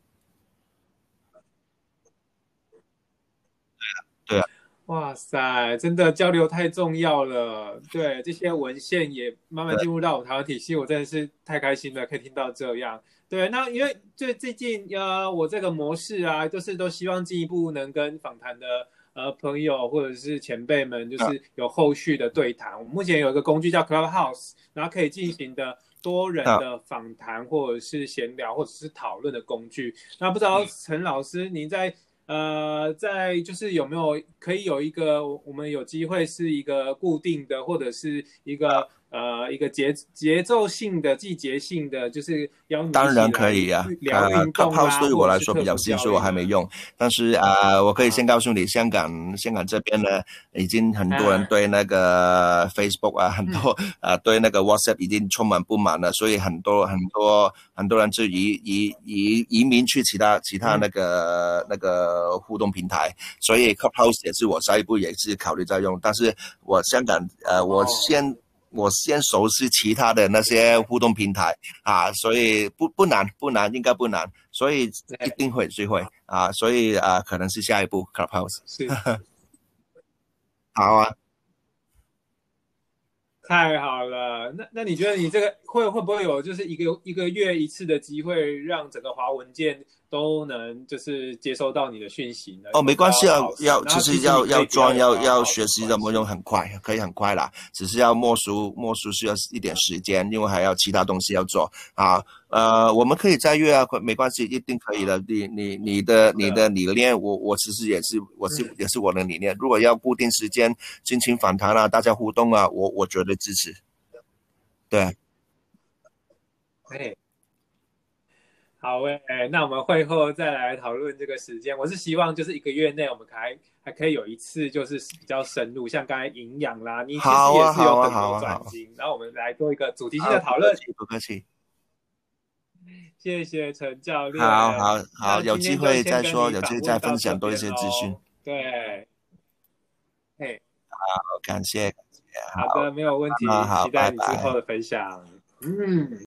对啊，对啊。哇塞，真的交流太重要了。对，这些文献也慢慢进入到我台湾体系，我真的是太开心了，可以听到这样。对，那因为最最近呃，我这个模式啊，就是都希望进一步能跟访谈的呃朋友或者是前辈们，就是有后续的对谈。我目前有一个工具叫 Clubhouse，然后可以进行的多人的访谈或者是闲聊或者是讨论的工具。那不知道陈老师您在呃在就是有没有可以有一个我们有机会是一个固定的或者是一个。呃，一个节节奏性的、季节性的，就是邀当然可以啊。呃，Clubhouse 对我来说比较新，所以我还没用。但是啊，我可以先告诉你，香港香港这边呢，已经很多人对那个 Facebook 啊，很多啊，对那个 WhatsApp 已经充满不满了，所以很多很多很多人就移移移移民去其他其他那个那个互动平台。所以 Clubhouse 也是我下一步也是考虑在用。但是我香港呃，我先。我先熟悉其他的那些互动平台啊，所以不不难不难，应该不难，所以一定会机会啊，所以啊，可能是下一步 Clubhouse。是，好啊，太好了。那那你觉得你这个会会不会有就是一个一个月一次的机会，让整个华文件？都能就是接收到你的讯息呢？哦，没关系啊，要其实要要装要要学习怎么用很快，可以很快啦，只是要默书默书需要一点时间，因为还要其他东西要做啊。呃，我们可以再约啊，没关系，一定可以的。你你你的你的理念，我我其实也是我是也是我的理念。如果要固定时间进行访谈啊，大家互动啊，我我绝对支持。对。哎。好诶，那我们会后再来讨论这个时间。我是希望就是一个月内，我们还还可以有一次，就是比较深入，像刚才营养啦，你其实也是有很多专精，然后我们来做一个主题性的讨论。不客气，谢谢陈教练。好好好，有机会再说，有机会再分享多一些资讯。对，嘿，好，感谢，好的，没有问题，期待你之后的分享。嗯。